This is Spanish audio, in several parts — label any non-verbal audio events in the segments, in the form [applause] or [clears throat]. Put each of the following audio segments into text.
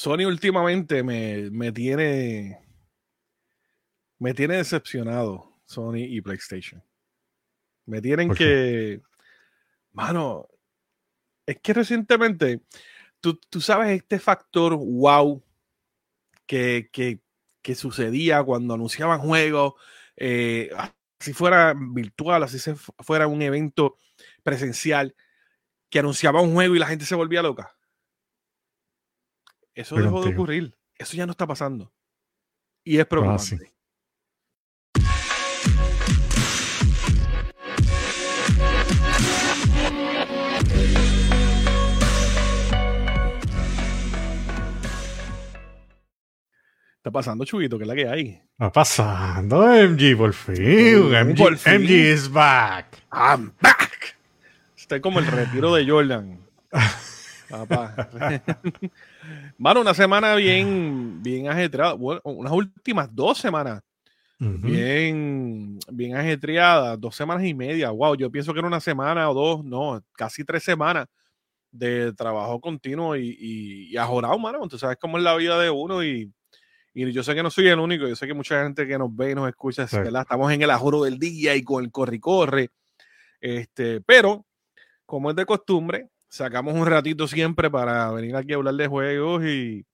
Sony últimamente me, me tiene. Me tiene decepcionado Sony y PlayStation. Me tienen que. Mano, es que recientemente, tú, tú sabes este factor wow que, que, que sucedía cuando anunciaban juegos, eh, si fuera virtual, así se fuera un evento presencial, que anunciaba un juego y la gente se volvía loca. Eso dejó de ocurrir. Eso ya no está pasando. Y es preocupante. está pasando, Chubito? ¿Qué es la que hay? Está pasando, MG, por fin. MG, MG is back. I'm back. Estoy como el retiro de Jordan. [laughs] Papá. [laughs] Mano, una semana bien, bien ajetreada. Bueno, unas últimas dos semanas. Bien, bien ajetreadas, dos semanas y media. Wow, yo pienso que era una semana o dos, no, casi tres semanas de trabajo continuo y, y, y ajorado, mano. Tú sabes cómo es la vida de uno y y yo sé que no soy el único, yo sé que mucha gente que nos ve y nos escucha, estamos en el ajoro del día y con el corre y corre. Este, pero, como es de costumbre, sacamos un ratito siempre para venir aquí a hablar de juegos y,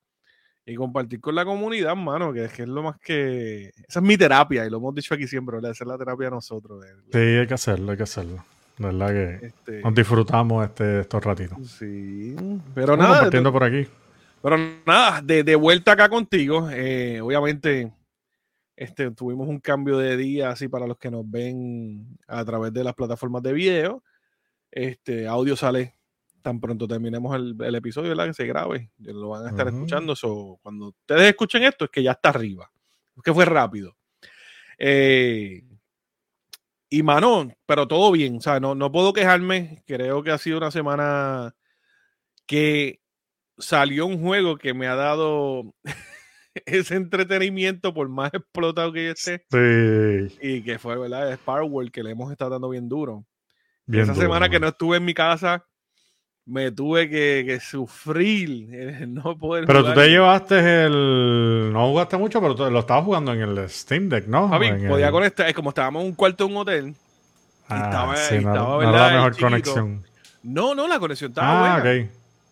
y compartir con la comunidad, mano, que es, que es lo más que... Esa es mi terapia y lo hemos dicho aquí siempre, ¿verdad? Esa es la terapia de nosotros. Sí, hay que hacerlo, hay que hacerlo. De verdad que este nos disfrutamos este, estos ratitos. Sí, pero nada. Compartiendo por aquí. Pero nada, de, vuelta acá contigo. Eh, obviamente, este, tuvimos un cambio de día así para los que nos ven a través de las plataformas de video. Este audio sale tan pronto terminemos el, episodio, ¿verdad? Que se grabe. Lo van a estar escuchando. So, cuando ustedes escuchen esto, es que ya está arriba. Es que fue rápido. Eh, y Manon, pero todo bien. O sea, no, no puedo quejarme. Creo que ha sido una semana que salió un juego que me ha dado [laughs] ese entretenimiento por más explotado que esté. Sí. Y que fue, ¿verdad? Es World que le hemos estado dando bien duro. Esa semana que no estuve en mi casa, me tuve que, sufrir [laughs] no poder Pero tú te llevaste el... No jugaste mucho, pero lo estabas jugando en el Steam Deck, ¿no? Javi, podía conectar, como estábamos en un cuarto de un hotel. Ah, estaba, sí, estaba, no, la mejor conexión. No, no, la conexión estaba ah, buena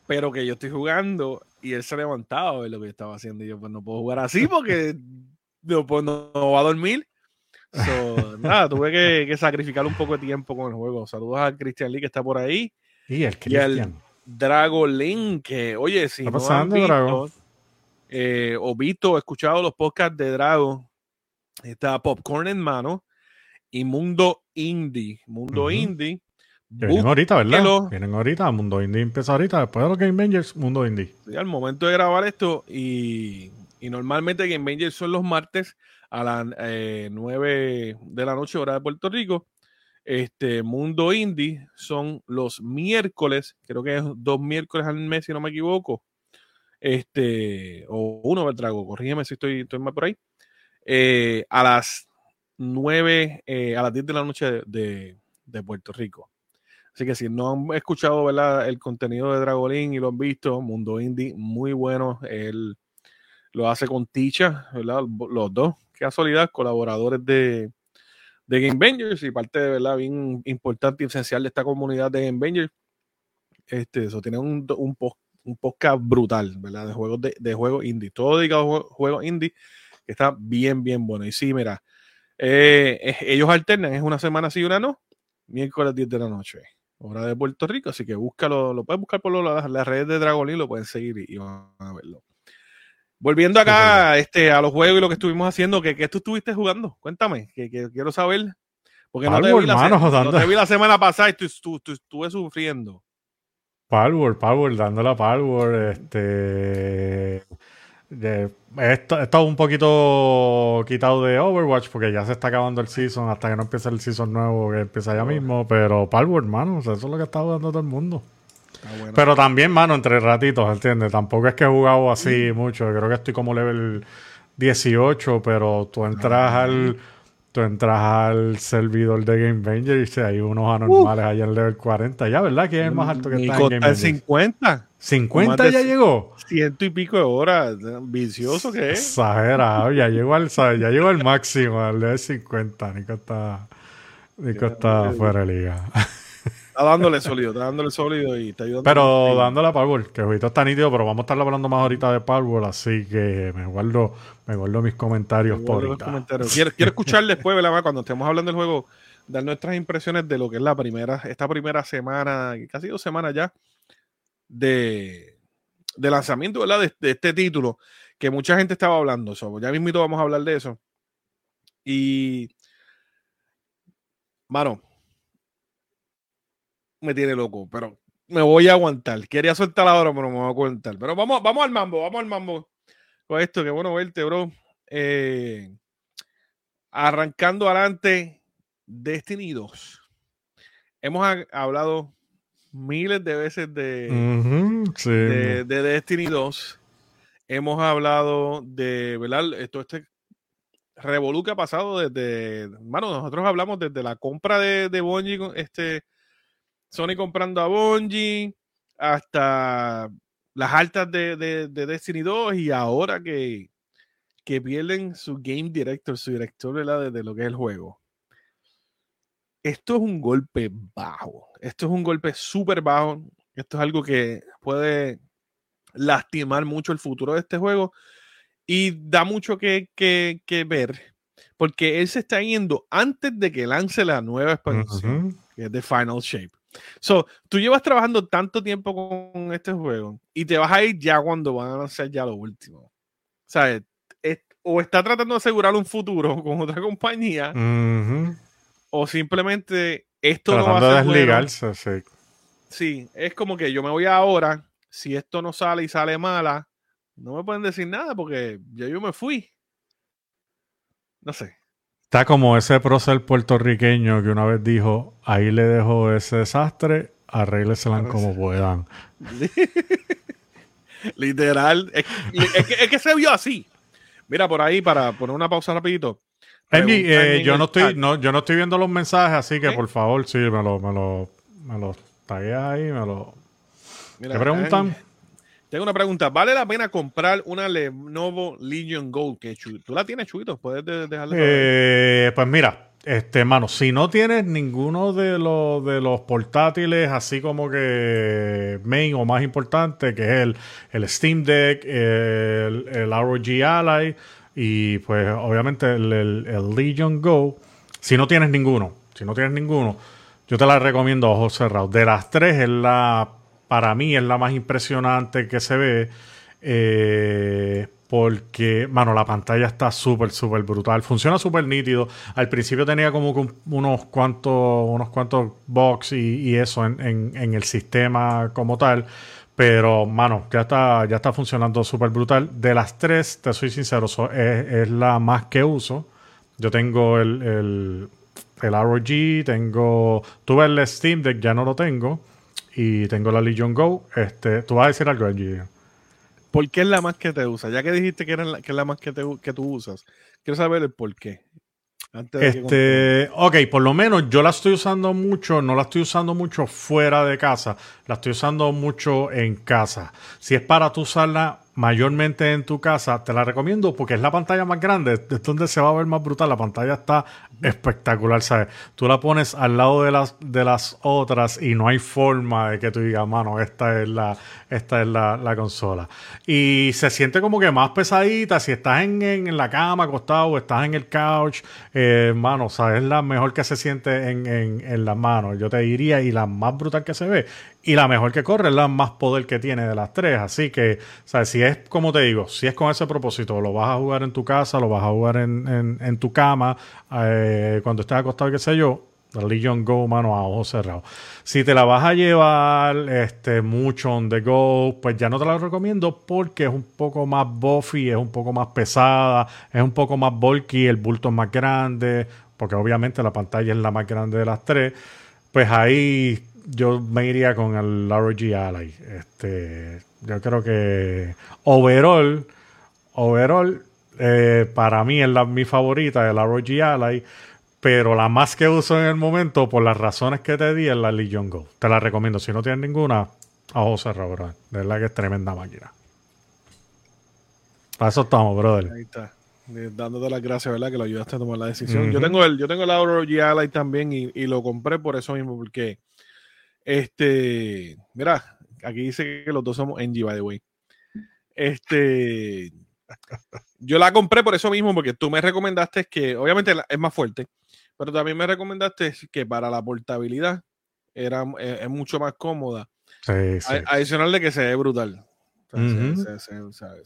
pero que yo estoy jugando y él se ha levantado de lo que yo estaba haciendo y yo pues no puedo jugar así porque [laughs] no, pues, no, va a dormir. So, [laughs] nada, tuve que, sacrificar un poco de tiempo con el juego. Saludos a Christian Lee que está por ahí. Y, el y al Drago Link, que oye, si no han visto, eh, o visto o escuchado los podcasts de Drago, está Popcorn en mano y Mundo Indie. Mundo Indie vienen ahorita, ¿verdad? Vienen ahorita, Mundo Indie empieza ahorita, después de los Game Bangers, Mundo Indie. Sí, al momento de grabar esto, y, normalmente Game Bangers son los martes a las 9 eh, de la noche, hora de Puerto Rico. Este Mundo Indie son los miércoles, creo que es dos miércoles al mes, si no me equivoco. Este, o uno, trago, corrígeme si estoy, estoy mal por ahí. Eh, a las 9, eh, a las 10 de la noche de Puerto Rico. Así que si no han escuchado el contenido de Dragolín y lo han visto, Mundo Indie, muy bueno. Él lo hace con Ticha, los dos, que casualidad, colaboradores de, Game Bangers y parte de verdad bien importante y esencial de esta comunidad de Game Bangers. Este, eso tiene un, un, un podcast brutal, ¿verdad? De juegos de, de juegos indie, todo dedicado a juegos indie, que está bien, bien bueno. Y sí, mira, eh, ellos alternan, es una semana sí y una no, miércoles 10 de la noche hora de Puerto Rico, así que búscalo, lo puedes buscar por las, redes de Dragon lo pueden seguir y, van a verlo. Volviendo acá este, a los juegos y lo que estuvimos haciendo, ¿qué, qué tú estuviste jugando? Cuéntame, que, quiero saber. Porque no, te vi, la, semana pasada y estuve sufriendo. Palworld, Palworld, dando la Palworld, este he, estado un poquito quitado de Overwatch porque ya se está acabando el season hasta que no empiece el season nuevo que empieza ya mismo. Pero Palworld, mano, eso es lo que está jugando todo el mundo. Pero también, mano, entre ratitos, ¿entiendes? Tampoco es que he jugado así mm. mucho. Creo que estoy como level 18, pero tú entras ah, al tú entras al servidor de Game Banger y hay unos anormales uh. ahí en level 40. Ya, ¿verdad? Que es el más alto que está en Game Banger? 50. ¿50 ya llegó? Ciento y pico de horas. Vicioso que es. Exagerado. Ya llegó al, ya llegó al máximo, al de 50. Nico está, Nico está fuera de liga. Está dándole sólido, está dándole sólido y está ayudando. Pero dándole a Powerball, que ahorita está nítido, pero vamos a estar hablando más ahorita de Powerball, así que me guardo, me guardo mis comentarios por ahorita. Quiero, quiero [laughs] escuchar después, ¿verdad? Cuando estemos hablando del juego, dar nuestras impresiones de lo que es la primera, esta primera semana, casi dos semanas ya, de, de lanzamiento, ¿verdad? De, este título, que mucha gente estaba hablando. Ya mismito vamos a hablar de eso. Y, mano, me tiene loco, pero me voy a aguantar. Quería soltar ahora, pero me voy a aguantar. Pero vamos, vamos al mambo, vamos al mambo con esto. Qué bueno verte, bro. Eh, arrancando adelante, Destiny 2. Hemos hablado miles de veces de, de, de, Destiny 2. Hemos hablado de, ¿verdad? Esto este ha pasado desde, bueno, nosotros hablamos desde la compra de, de Bungie, este, Sony comprando a Bungie, hasta las altas de, de, Destiny 2 y ahora que, que pierden su game director, su director de, de lo que es el juego. Esto es un golpe bajo. Esto es un golpe súper bajo. Esto es algo que puede lastimar mucho el futuro de este juego y da mucho que, que, que ver porque él se está yendo antes de que lance la nueva expansión, que es The Final Shape. So, tú llevas trabajando tanto tiempo con este juego y te vas a ir ya cuando van a lanzar ya lo último. O sea, o está tratando de asegurar un futuro [laughs] con otra compañía, o simplemente esto no va a ser desligarse, sí. Sí, es como que yo me voy ahora, si esto no sale y sale mala, no me pueden decir nada porque ya yo me fui. No sé. Está como ese prócer puertorriqueño que una vez dijo, ahí le dejo ese desastre, arrégleselan como puedan. [laughs] Literal. Es, que, se vio así. Mira, por ahí, para poner una pausa rapidito. Eh, yo, no estoy, no, yo no estoy viendo los mensajes, así que por favor, sí, me lo, me lo, me lo tagueas ahí, me lo... Mira, ¿Qué preguntan? Tengo una pregunta. ¿Vale la pena comprar una Lenovo Legion Gold? ¿Tú la tienes, Chuito? ¿Puedes dejarle eh, Pues mira, este, mano, si no tienes ninguno de los, de los portátiles, así como que main o más importante, que es el, el Steam Deck, el, el ROG Ally y pues obviamente el, el, Legion Go, si no tienes ninguno, si no tienes ninguno, yo te la recomiendo a ojos cerrados. De las tres es la para mí es la más impresionante que se ve. Eh, porque, mano, la pantalla está súper, súper brutal. Funciona súper nítido. Al principio tenía como unos cuantos, unos cuantos bugs y, eso en, el sistema como tal. Pero, mano, ya está, ya está funcionando súper brutal. De las tres, te soy sincero, es, la más que uso. Yo tengo el, el, el ROG, tengo. Tuve el Steam Deck, ya no lo tengo y tengo la Legion Go. Este, ¿Tú vas a decir algo, Angie? ¿Por qué es la más que te usa? Ya que dijiste que, era la, que es la más que, te, que tú usas, quiero saber el por qué. este, ok, por lo menos yo la estoy usando mucho, no la estoy usando mucho fuera de casa, la estoy usando mucho en casa. Si es para tú usarla mayormente en tu casa, te la recomiendo porque es la pantalla más grande, es donde se va a ver más brutal. La pantalla está espectacular, ¿sabes? Tú la pones al lado de las, de las otras y no hay forma de que tú digas, mano, esta es la, esta es la, consola. Y se siente como que más pesadita. Si estás en, en, la cama acostado estás en el couch, eh, mano, ¿sabes? Es la mejor que se siente en, en, en las manos. Yo te diría, y la más brutal que se ve. Y la mejor que corre es la más poder que tiene de las tres. Así que, ¿sabes? Si es, como te digo, si es con ese propósito, lo vas a jugar en tu casa, lo vas a jugar en, en, tu cama, eh, cuando estés acostado, qué sé yo, la Legion Go, mano, a ojos cerrados. Si te la vas a llevar este, mucho on the go, pues ya no te la recomiendo porque es un poco más buffy, es un poco más pesada, es un poco más bulky, el bulto es más grande, porque obviamente la pantalla es la más grande de las tres. Pues ahí yo me iría con el ROG Ally. Este, yo creo que overall, overall, eh, para mí es la, mi favorita, el ROG Ally, pero la más que uso en el momento, por las razones que te di, es la Legion Go. Te la recomiendo. Si no tienes ninguna, A José bro. De verdad que es tremenda máquina. Para eso estamos, brother. Ahí está. Dándote las gracias, ¿verdad? Que lo ayudaste a tomar la decisión. Yo tengo el, yo tengo el Auro G también y, y, lo compré por eso mismo, porque este, mira, aquí dice que los dos somos NG, by the way. Este, yo la compré por eso mismo, porque tú me recomendaste que, obviamente es más fuerte, pero también me recomendaste que para la portabilidad era, es, mucho más cómoda. Sí, sí. Adicional de que se ve brutal.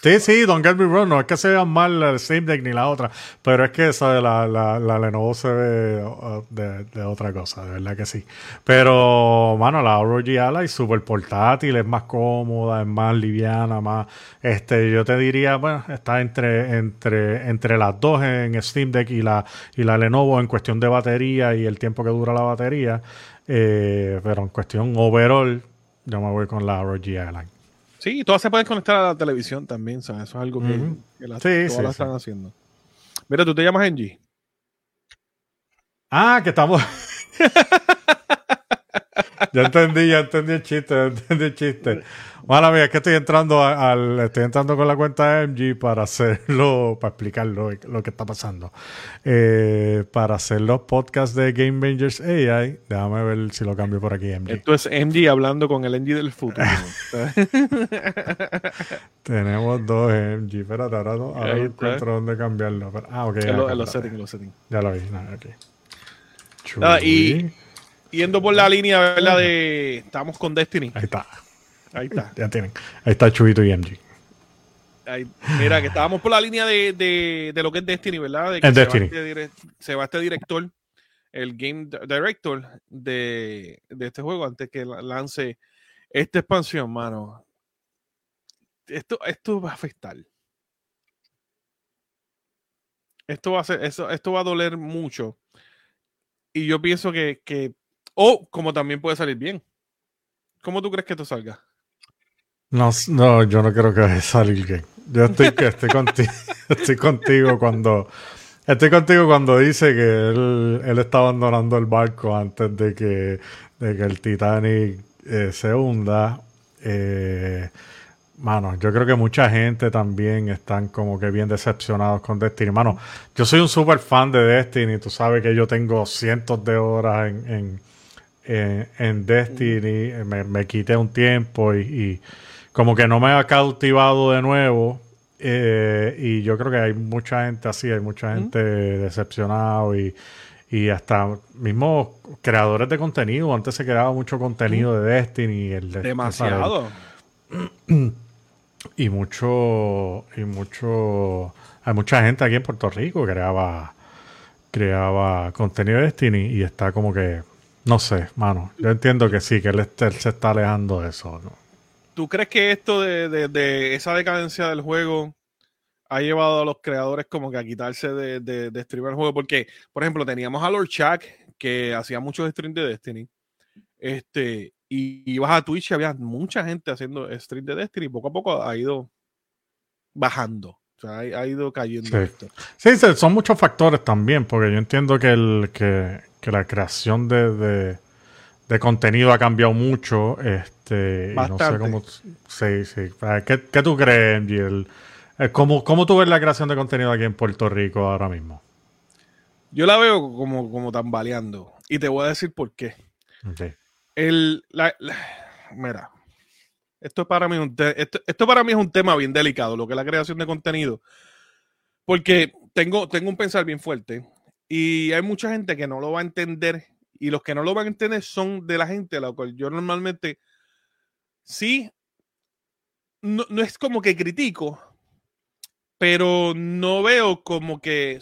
Sí, sí, don't get me wrong, no es que se vean mal el Steam Deck ni la otra, pero es que esa la, la, la Lenovo se ve de, de, otra cosa, de verdad que sí. Pero, mano, la ROG Ally es súper portátil, es más cómoda, es más liviana, más, este, yo te diría, bueno, está entre, entre, entre las dos en Steam Deck y la, y la Lenovo en cuestión de batería y el tiempo que dura la batería, eh, pero en cuestión overall, yo me voy con la ROG Ally. Sí, todas se pueden conectar a la televisión también, ¿sabes? Eso es algo que, las, todas la están haciendo. Mira, tú te llamas Angie. Ah, que estamos. [laughs] ya entendí, ya entendí el chiste, ya entendí el chiste. Mala mía, es que estoy entrando al, estoy entrando con la cuenta de MG para hacerlo, para explicar lo, que está pasando. Eh, para hacer los podcasts de Game Rangers AI, déjame ver si lo cambio por aquí, MG. Esto es MG hablando con el MG del futuro. [laughs] Tenemos dos MG. Espérate, ahora no, ahora no encuentro dónde cambiarlo. ah, ok. En, los settings, los settings. Ya lo vi, nada, ok. Nada, y yendo por la línea, ¿verdad? De, estamos con Destiny. Ahí está. Ahí está. Ya tienen. Ahí está Chubito y MG. mira, que estábamos por la línea de, de, de, lo que es Destiny, ¿verdad? De que se, Destiny. Va este, se va este director, el game director de, de este juego, antes que lance esta expansión, mano. Esto, esto va a afectar. Esto va a ser, eso, esto va a doler mucho. Y yo pienso que, que, o como también puede salir bien. ¿Cómo tú crees que esto salga? No, no, yo no creo que salir bien. Yo estoy, estoy, contigo, [laughs] estoy contigo cuando estoy contigo cuando dice que él, él está abandonando el barco antes de que, de que el Titanic eh, se hunda. Eh, mano, yo creo que mucha gente también están como que bien decepcionados con Destiny. Mano, yo soy un super fan de Destiny. Tú sabes que yo tengo cientos de horas en, en, Destiny. Me, me, quité un tiempo y como que no me ha cautivado de nuevo. Eh, y yo creo que hay mucha gente así, hay mucha gente decepcionada y, y, hasta mismos creadores de contenido. Antes se creaba mucho contenido de Destiny. El Demasiado. [clears throat] Y mucho, y mucho, hay mucha gente aquí en Puerto Rico que creaba, creaba contenido de Destiny y está como que, no sé, mano, yo entiendo que sí, que él, se está alejando de eso, ¿no? ¿Tú crees que esto de, esa decadencia del juego ha llevado a los creadores como que a quitarse de, de, el juego? Porque, por ejemplo, teníamos a Lord Chuck que hacía muchos streams de Destiny. Este, y ibas a Twitch y había mucha gente haciendo stream de Destiny poco a poco ha ido bajando. O sea, ha, ido cayendo sí. esto. Sí, son muchos factores también, porque yo entiendo que, el, que, que la creación de, de contenido ha cambiado mucho. Este, no sé cómo. Sí, sí. ¿Qué, qué tú crees, MG? Eh, ¿cómo, ¿Cómo tú ves la creación de contenido aquí en Puerto Rico ahora mismo? Yo la veo como, como tambaleando. Y te voy a decir por qué. El, la, mira, esto para, mí es un esto, esto, para mí es un tema bien delicado, lo que es la creación de contenido. Porque tengo, tengo un pensar bien fuerte. Y hay mucha gente que no lo va a entender y los que no lo van a entender son de la gente a la cual yo normalmente sí, no, es como que critico, pero no veo como que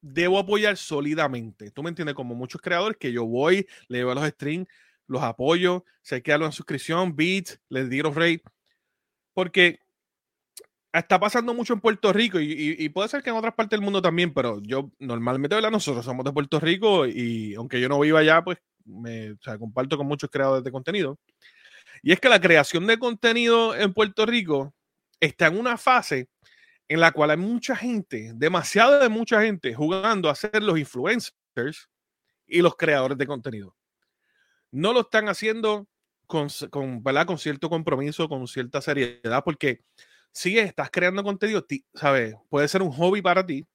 debo apoyar sólidamente. ¿Tú me entiendes? Como muchos creadores que yo voy, le llevo los streams, los apoyo, se quedan en suscripción, beats, les digo rate, porque está pasando mucho en Puerto Rico y, puede ser que en otras partes del mundo también, pero yo normalmente, ¿verdad? Nosotros somos de Puerto Rico y aunque yo no viva allá, pues me comparto con muchos creadores de contenido. Y es que la creación de contenido en Puerto Rico está en una fase en la cual hay mucha gente, demasiada de mucha gente, jugando a ser los influencers y los creadores de contenido. No lo están haciendo con, con, con cierto compromiso, con cierta seriedad, porque si estás creando contenido, ¿sabes? Puede ser un hobby para ti,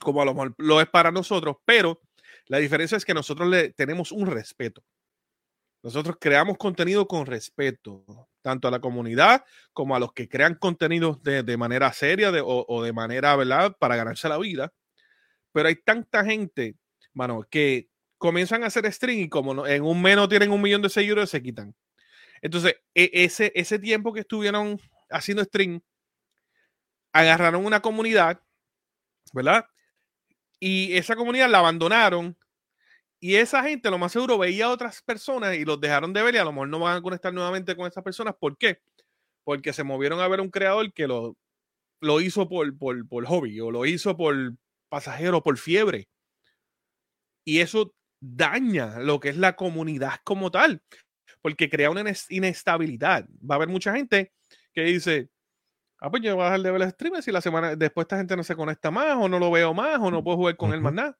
como a lo mejor lo es para nosotros, pero la diferencia es que nosotros le tenemos un respeto. Nosotros creamos contenido con respeto, tanto a la comunidad como a los que crean contenidos de, manera seria o, de manera, ¿verdad?, para ganarse la vida. Pero hay tanta gente, mano, que comienzan a hacer stream y como en un mes no tienen un millón de seguidores, se quitan. Entonces, e, ese, ese tiempo que estuvieron haciendo stream, agarraron una comunidad, ¿verdad? Y esa comunidad la abandonaron y esa gente, lo más seguro, veía a otras personas y los dejaron de ver y a lo mejor no van a conectar nuevamente con esas personas. ¿Por qué? Porque se movieron a ver un creador que lo, lo hizo por, por, por hobby o lo hizo por pasajero, por fiebre. Y eso daña lo que es la comunidad como tal, porque crea una inestabilidad. Va a haber mucha gente que dice, ah, pues yo voy a dejar de ver el streamers y la semana después esta gente no se conecta más o no lo veo más o no puedo jugar con él más nada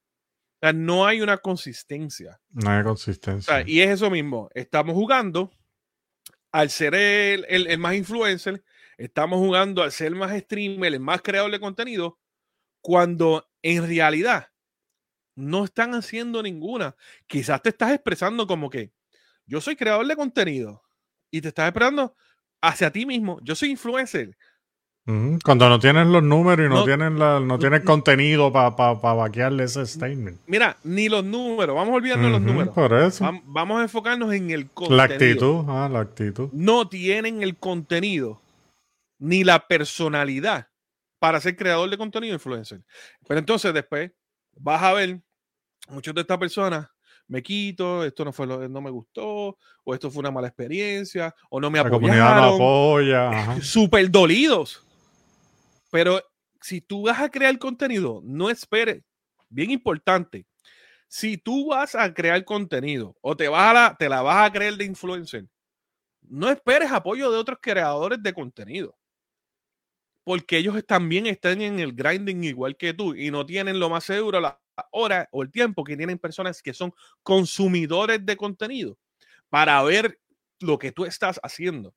sea, no hay una consistencia. No hay consistencia. y es eso mismo. Estamos jugando al ser el, el, más influencer, estamos jugando al ser el más streamer, el más creador de contenido, cuando en realidad no están haciendo ninguna. Quizás te estás expresando como que yo soy creador de contenido y te estás expresando hacia ti mismo. Yo soy influencer. Cuando no tienen los números y no, tienen la, no tienen contenido para pa, pa vaquearle ese statement. Mira, ni los números, vamos olvidando los números. Por eso. Vamos a enfocarnos en el contenido. La actitud, ah, la actitud. No tienen el contenido ni la personalidad para ser creador de contenido influencer. Pero entonces después vas a ver muchas de estas personas me quito, esto no fue lo, no me gustó, o esto fue una mala experiencia, o no me apoyaron. La comunidad no apoya. Súper dolidos. Pero si tú vas a crear contenido, no esperes. Bien importante. Si tú vas a crear contenido o te, vas a la, te la vas a creer de influencer, no esperes apoyo de otros creadores de contenido. Porque ellos también están en el grinding igual que tú y no tienen lo más seguro la hora o el tiempo que tienen personas que son consumidores de contenido para ver lo que tú estás haciendo.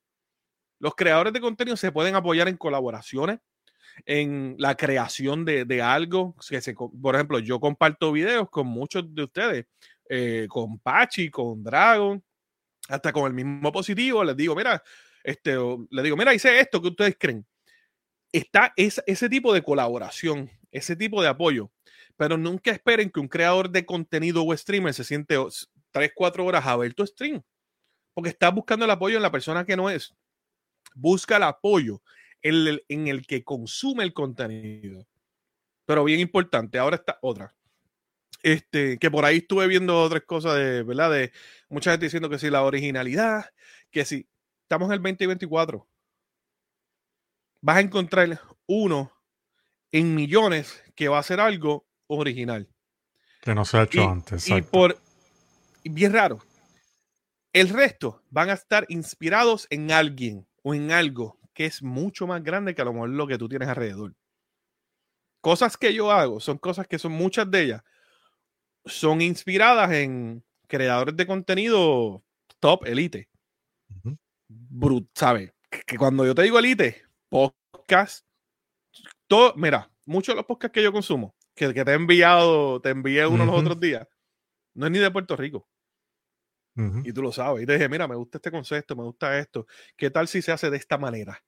Los creadores de contenido se pueden apoyar en colaboraciones, en la creación de, algo. Que se, por ejemplo, yo comparto videos con muchos de ustedes, eh, con Pachi, con Dragon, hasta con el mismo positivo. Les digo, mira, este, les digo, mira, hice esto que ustedes creen. Está ese tipo de colaboración, ese tipo de apoyo. Pero nunca esperen que un creador de contenido o streamer se siente 3, 4 horas a ver tu stream. Porque está buscando el apoyo en la persona que no es. Busca el apoyo en el, que consume el contenido. Pero bien importante, ahora está otra. Este, que por ahí estuve viendo otras cosas de, ¿verdad? De mucha gente diciendo que si la originalidad, que si estamos en el 2024, vas a encontrar uno en millones que va a hacer algo original. Que no se ha hecho antes. Y por, bien raro, el resto van a estar inspirados en alguien o en algo que es mucho más grande que a lo mejor lo que tú tienes alrededor. Cosas que yo hago son cosas que son muchas de ellas, son inspiradas en creadores de contenido top elite. Brut, ¿sabes? Que cuando yo te digo elite, podcast, todo, mira, muchos de los podcasts que yo consumo, que, que te he enviado, te envié uno los otros días, no es ni de Puerto Rico. Y tú lo sabes. Y te dije, mira, me gusta este concepto, me gusta esto. ¿Qué tal si se hace de esta manera?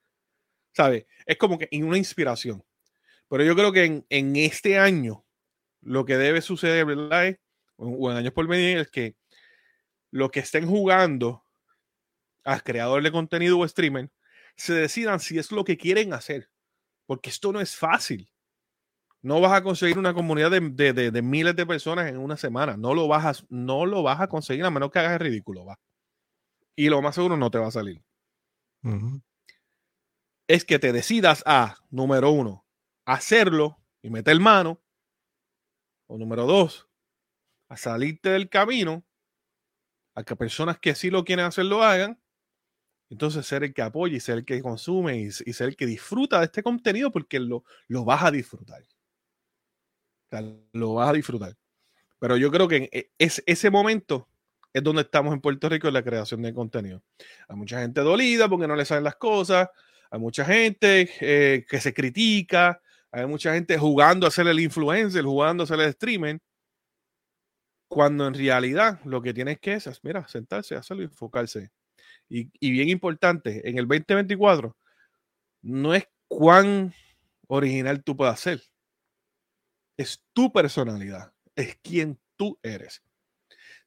¿Sabes? Es como que en una inspiración. Pero yo creo que en, en este año lo que debe suceder, ¿verdad? o en años por venir, es que los que estén jugando a creadores de contenido o streamer se decidan si es lo que quieren hacer. Porque esto no es fácil. No vas a conseguir una comunidad de, miles de personas en una semana. No lo, vas a, no lo vas a conseguir a menos que hagas el ridículo. Va. Y lo más seguro no te va a salir. Es que te decidas a, número uno, hacerlo y meter mano. O número dos, a salirte del camino, a que personas que sí lo quieren hacer lo hagan. Entonces ser el que apoya y ser el que consume y, ser el que disfruta de este contenido porque lo, lo vas a disfrutar lo vas a disfrutar. Pero yo creo que e, es, ese momento es donde estamos en Puerto Rico en la creación de contenido. Hay mucha gente dolida porque no le saben las cosas, hay mucha gente eh, que se critica, hay mucha gente jugando a ser el influencer, jugando a ser el streamer, cuando en realidad lo que tienes que es, mira, sentarse, hacerlo y enfocarse. Y, y bien importante, en el 2024, no es cuán original tú puedas ser, es tu personalidad, es quien tú eres.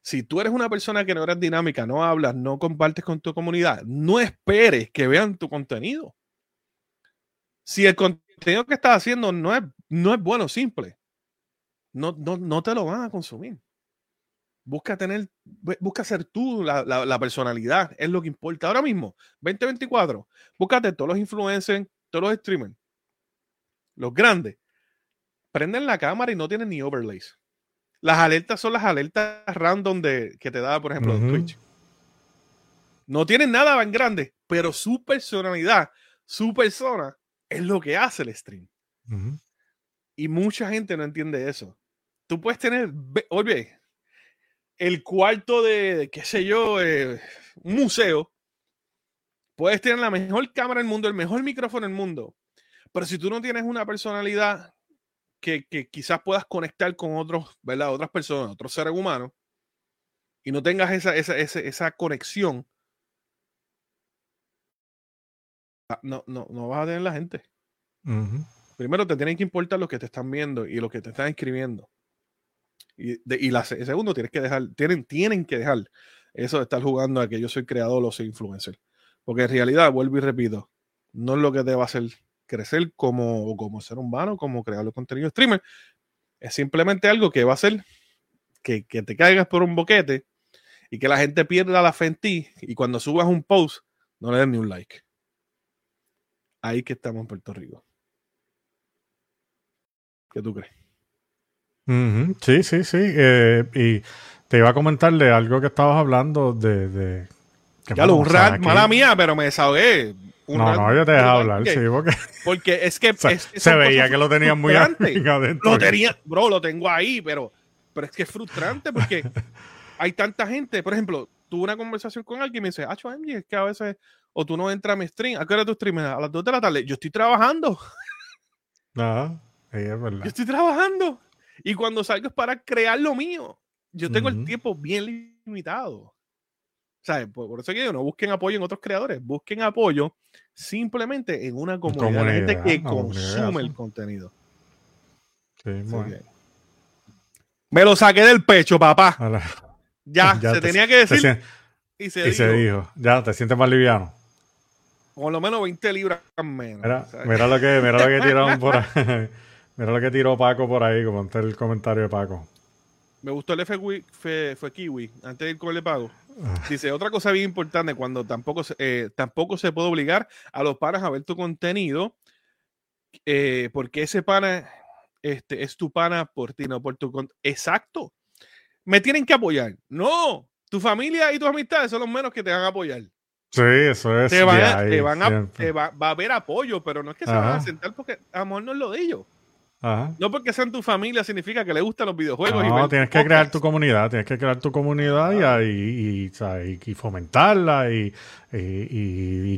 Si tú eres una persona que no eres dinámica, no hablas, no compartes con tu comunidad, no esperes que vean tu contenido. Si el contenido que estás haciendo no es, no es bueno, simple, no, no, no te lo van a consumir. Busca tener, busca ser tú la, la, personalidad, es lo que importa. Ahora mismo, 2024, búscate todos los influencers, todos los streamers, los grandes, prenden la cámara y no tienen ni overlays. Las alertas son las alertas random de, que te da, por ejemplo, Twitch. No tienen nada tan grande, pero su personalidad, su persona, es lo que hace el stream. Y mucha gente no entiende eso. Tú puedes tener, oye, el cuarto de, qué sé yo, eh, un museo. Puedes tener la mejor cámara del mundo, el mejor micrófono del mundo. Pero si tú no tienes una personalidad que, quizás puedas conectar con otros, ¿verdad? Otras personas, otros seres humanos, y no tengas esa, esa, conexión, ah, no, no, no vas a tener la gente. Primero te tienen que importar lo que te están viendo y lo que te están escribiendo. Y, y la, segundo, tienes que dejar, tienen, tienen que dejar eso de estar jugando a que yo soy creador o soy influencer. Porque en realidad, vuelvo y repito, no es lo que te va a hacer crecer como, como ser humano, como crear los contenidos streamer. Es simplemente algo que va a hacer que, que, te caigas por un boquete y que la gente pierda la fe en ti y cuando subas un post no le den ni un like. Ahí que estamos en Puerto Rico. ¿Qué tú crees? Sí, sí, sí. Eh, y te iba a comentarle algo que estabas hablando de... de ya lo, un rat, mala mía, pero me desahogué no, no, yo te dejé hablar, sí, porque... Porque es que... [laughs] se veía que lo tenían muy adentro. Lo tenía, bro, lo tengo ahí, pero, pero es que es frustrante porque [laughs] hay tanta gente, por ejemplo, tuve una conversación con alguien y me dice, ah, es que a veces, o tú no entras a mi stream, ¿a qué hora tu stream? A las 2 de la tarde, yo estoy trabajando. Ajá, es verdad. Yo estoy trabajando. Y cuando salgo es para crear lo mío. Yo tengo el tiempo bien limitado. Por, eso que digo, no busquen apoyo en otros creadores, busquen apoyo simplemente en una comunidad, de gente que consume el contenido. Sí, Me lo saqué del pecho, papá. [laughs] Ya, se tenía que decir. y, se, dijo. Ya, te sientes más liviano. Por lo menos 20 libras menos. Mira, lo que, mira lo que tiraron por [laughs] ahí. [laughs] mira lo que tiró Paco por ahí, como el comentario de Paco. Me gustó el F fue, fue Kiwi, antes de ir con el pago. Ah. Dice, otra cosa bien importante, cuando tampoco, eh, tampoco se puede obligar a los panas a ver tu contenido, eh, porque ese pana este, es tu pana por ti, no por tu contenido. Exacto. Me tienen que apoyar. No, tu familia y tus amistades son los menos que te van a apoyar. Sí, eso es. Te, van a, te van a, te va, va, a haber apoyo, pero no es que se van a sentar porque amor no es lo de ellos. No porque sean tu familia significa que le gustan los videojuegos. No, tienes que crear tu comunidad, tienes que crear tu comunidad y, y, fomentarla y,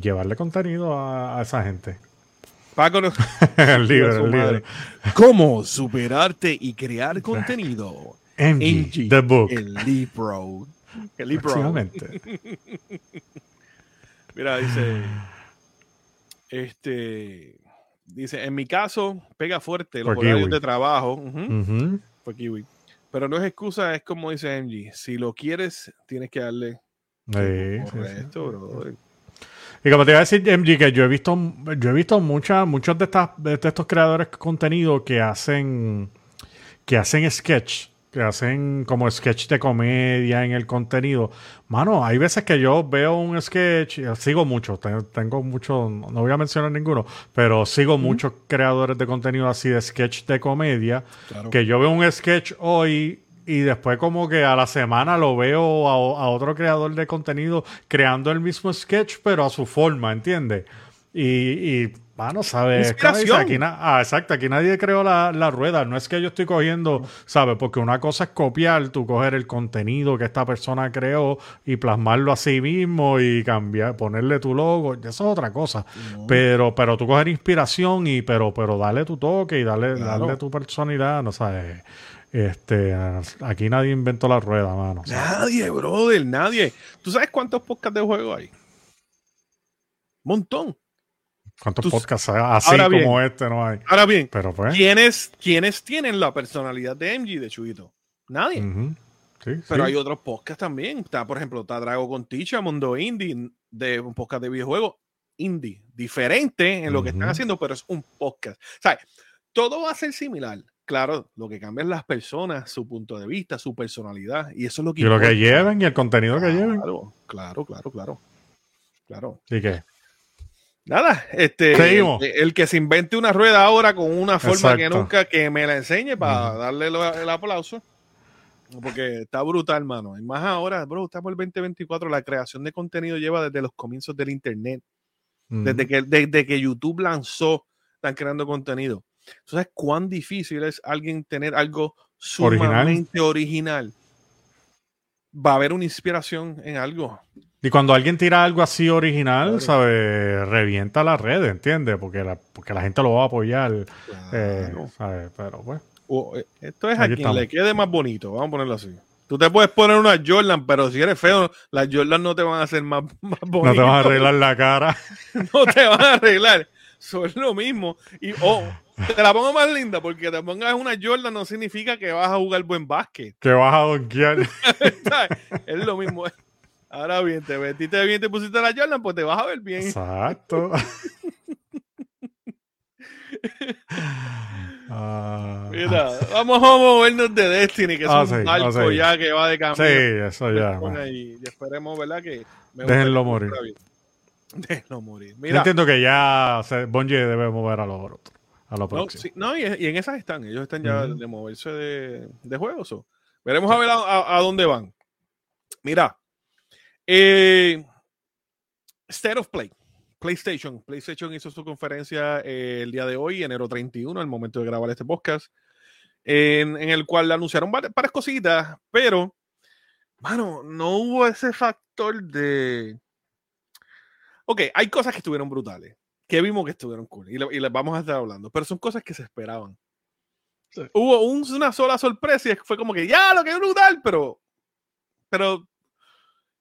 llevarle contenido a, esa gente. Paco no. [laughs] el libro, el libro. ¿Cómo superarte y crear contenido? MG, the book. El libro. El libro. [laughs] Mira, dice. Este. Dice, en mi caso, pega fuerte los horarios de trabajo. Pero no es excusa, es como dice MG. Si lo quieres, tienes que darle. correcto, Y como te iba a decir, MG, que yo he visto, yo he visto muchas, muchos de, estas, de estos creadores de contenido que hacen, que hacen sketch que hacen como sketch de comedia en el contenido. Mano, hay veces que yo veo un sketch, sigo mucho, tengo mucho, no voy a mencionar ninguno, pero sigo muchos creadores de contenido así de sketch de comedia, que yo veo un sketch hoy y después como que a la semana lo veo a, otro creador de contenido creando el mismo sketch, pero a su forma, ¿entiendes? Y, y Mano, ¿sabes? Inspiración. Aquí ah, exacto, aquí nadie creó la, la rueda. No es que yo estoy cogiendo, ¿sabes? Porque una cosa es copiar, tú coger el contenido que esta persona creó y plasmarlo a sí mismo y cambiar, ponerle tu logo. Eso es otra cosa. Pero, pero tú coger inspiración y, pero, pero dale tu toque y darle, Claro. darle tu personalidad, no sabes. Este, aquí nadie inventó la rueda, mano. Nadie, brother, nadie. ¿Tú sabes cuántos podcasts de juego hay? Montón. ¿Cuántos Tú- podcasts así bien. como este no hay? Ahora bien, Pero pues. ¿quiénes, ¿quiénes tienen la personalidad de MG de Chuito? Nadie. sí, Pero sí. hay otros podcasts también. Está, por ejemplo, está Drago con Ticha, Mundo Indie, de un podcast de videojuegos indie, diferente en lo que están haciendo, pero es un podcast. ¿Sabes? Todo va a ser similar. Claro, lo que cambia es las personas, su punto de vista, su personalidad, y eso es lo que Y lo que lleven y el contenido que lleven. Claro, claro, claro, claro. Así que, Nada, este, el, el que se invente una rueda ahora con una forma que nunca, que me la enseñe para darle lo- el aplauso. Porque está brutal, hermano. Y más ahora, bro, estamos el 2024. La creación de contenido lleva desde los comienzos del Internet. Desde que, desde que YouTube lanzó, están creando contenido. ¿Tú sabes cuán difícil es alguien tener algo sumamente original? Va a haber una inspiración en algo. Y cuando alguien tira algo así original, Claro. ¿sabes? Revienta la red, ¿entiendes? Porque la, porque la gente lo va a apoyar, eh. ¿sabes? Pero pues, O, eh, esto es a quien estamos. le quede más bonito, vamos a ponerlo así. Tú te puedes poner una Jordan, pero si eres feo, las Jordan no te van a hacer más, [laughs] más no bonitas. te vas a arreglar la cara. [laughs] No te van a arreglar. Eso es lo mismo. Y oh, te la pongo más linda porque te pongas una Jordan no significa que vas a jugar buen básquet. que vas a donkear. [laughs] es lo mismo. Ahora bien, te vestiste bien, te pusiste la Jordan, pues te vas a ver bien. Exacto. [laughs] Ah, Mira, vamos a movernos de Destiny, que es Ah, un sí, ah, barco sí. ya que va de sí, camino. eso ya. Y esperemos, ¿verdad? Que Déjenlo morir. Déjenlo morir. Yo entiendo que ya Bungie debe mover a los otros. A lo no, próximo. sí, no, y, y en esas están. Ellos están ya de moverse de, de juegos. so. Veremos a ver a, a- a dónde van. Mira, eh, State of Play. PlayStation. PlayStation hizo su conferencia eh, el día de hoy, enero 31, al momento de grabar este podcast, en, en el cual anunciaron varias, varias cositas, pero, mano, no hubo ese factor de... Ok, hay cosas que estuvieron brutales, que vimos que estuvieron cool, y, le- y les vamos a estar hablando, pero son cosas que se esperaban. Hubo un- una sola sorpresa y fue como que, ya, lo que brutal, pero, pero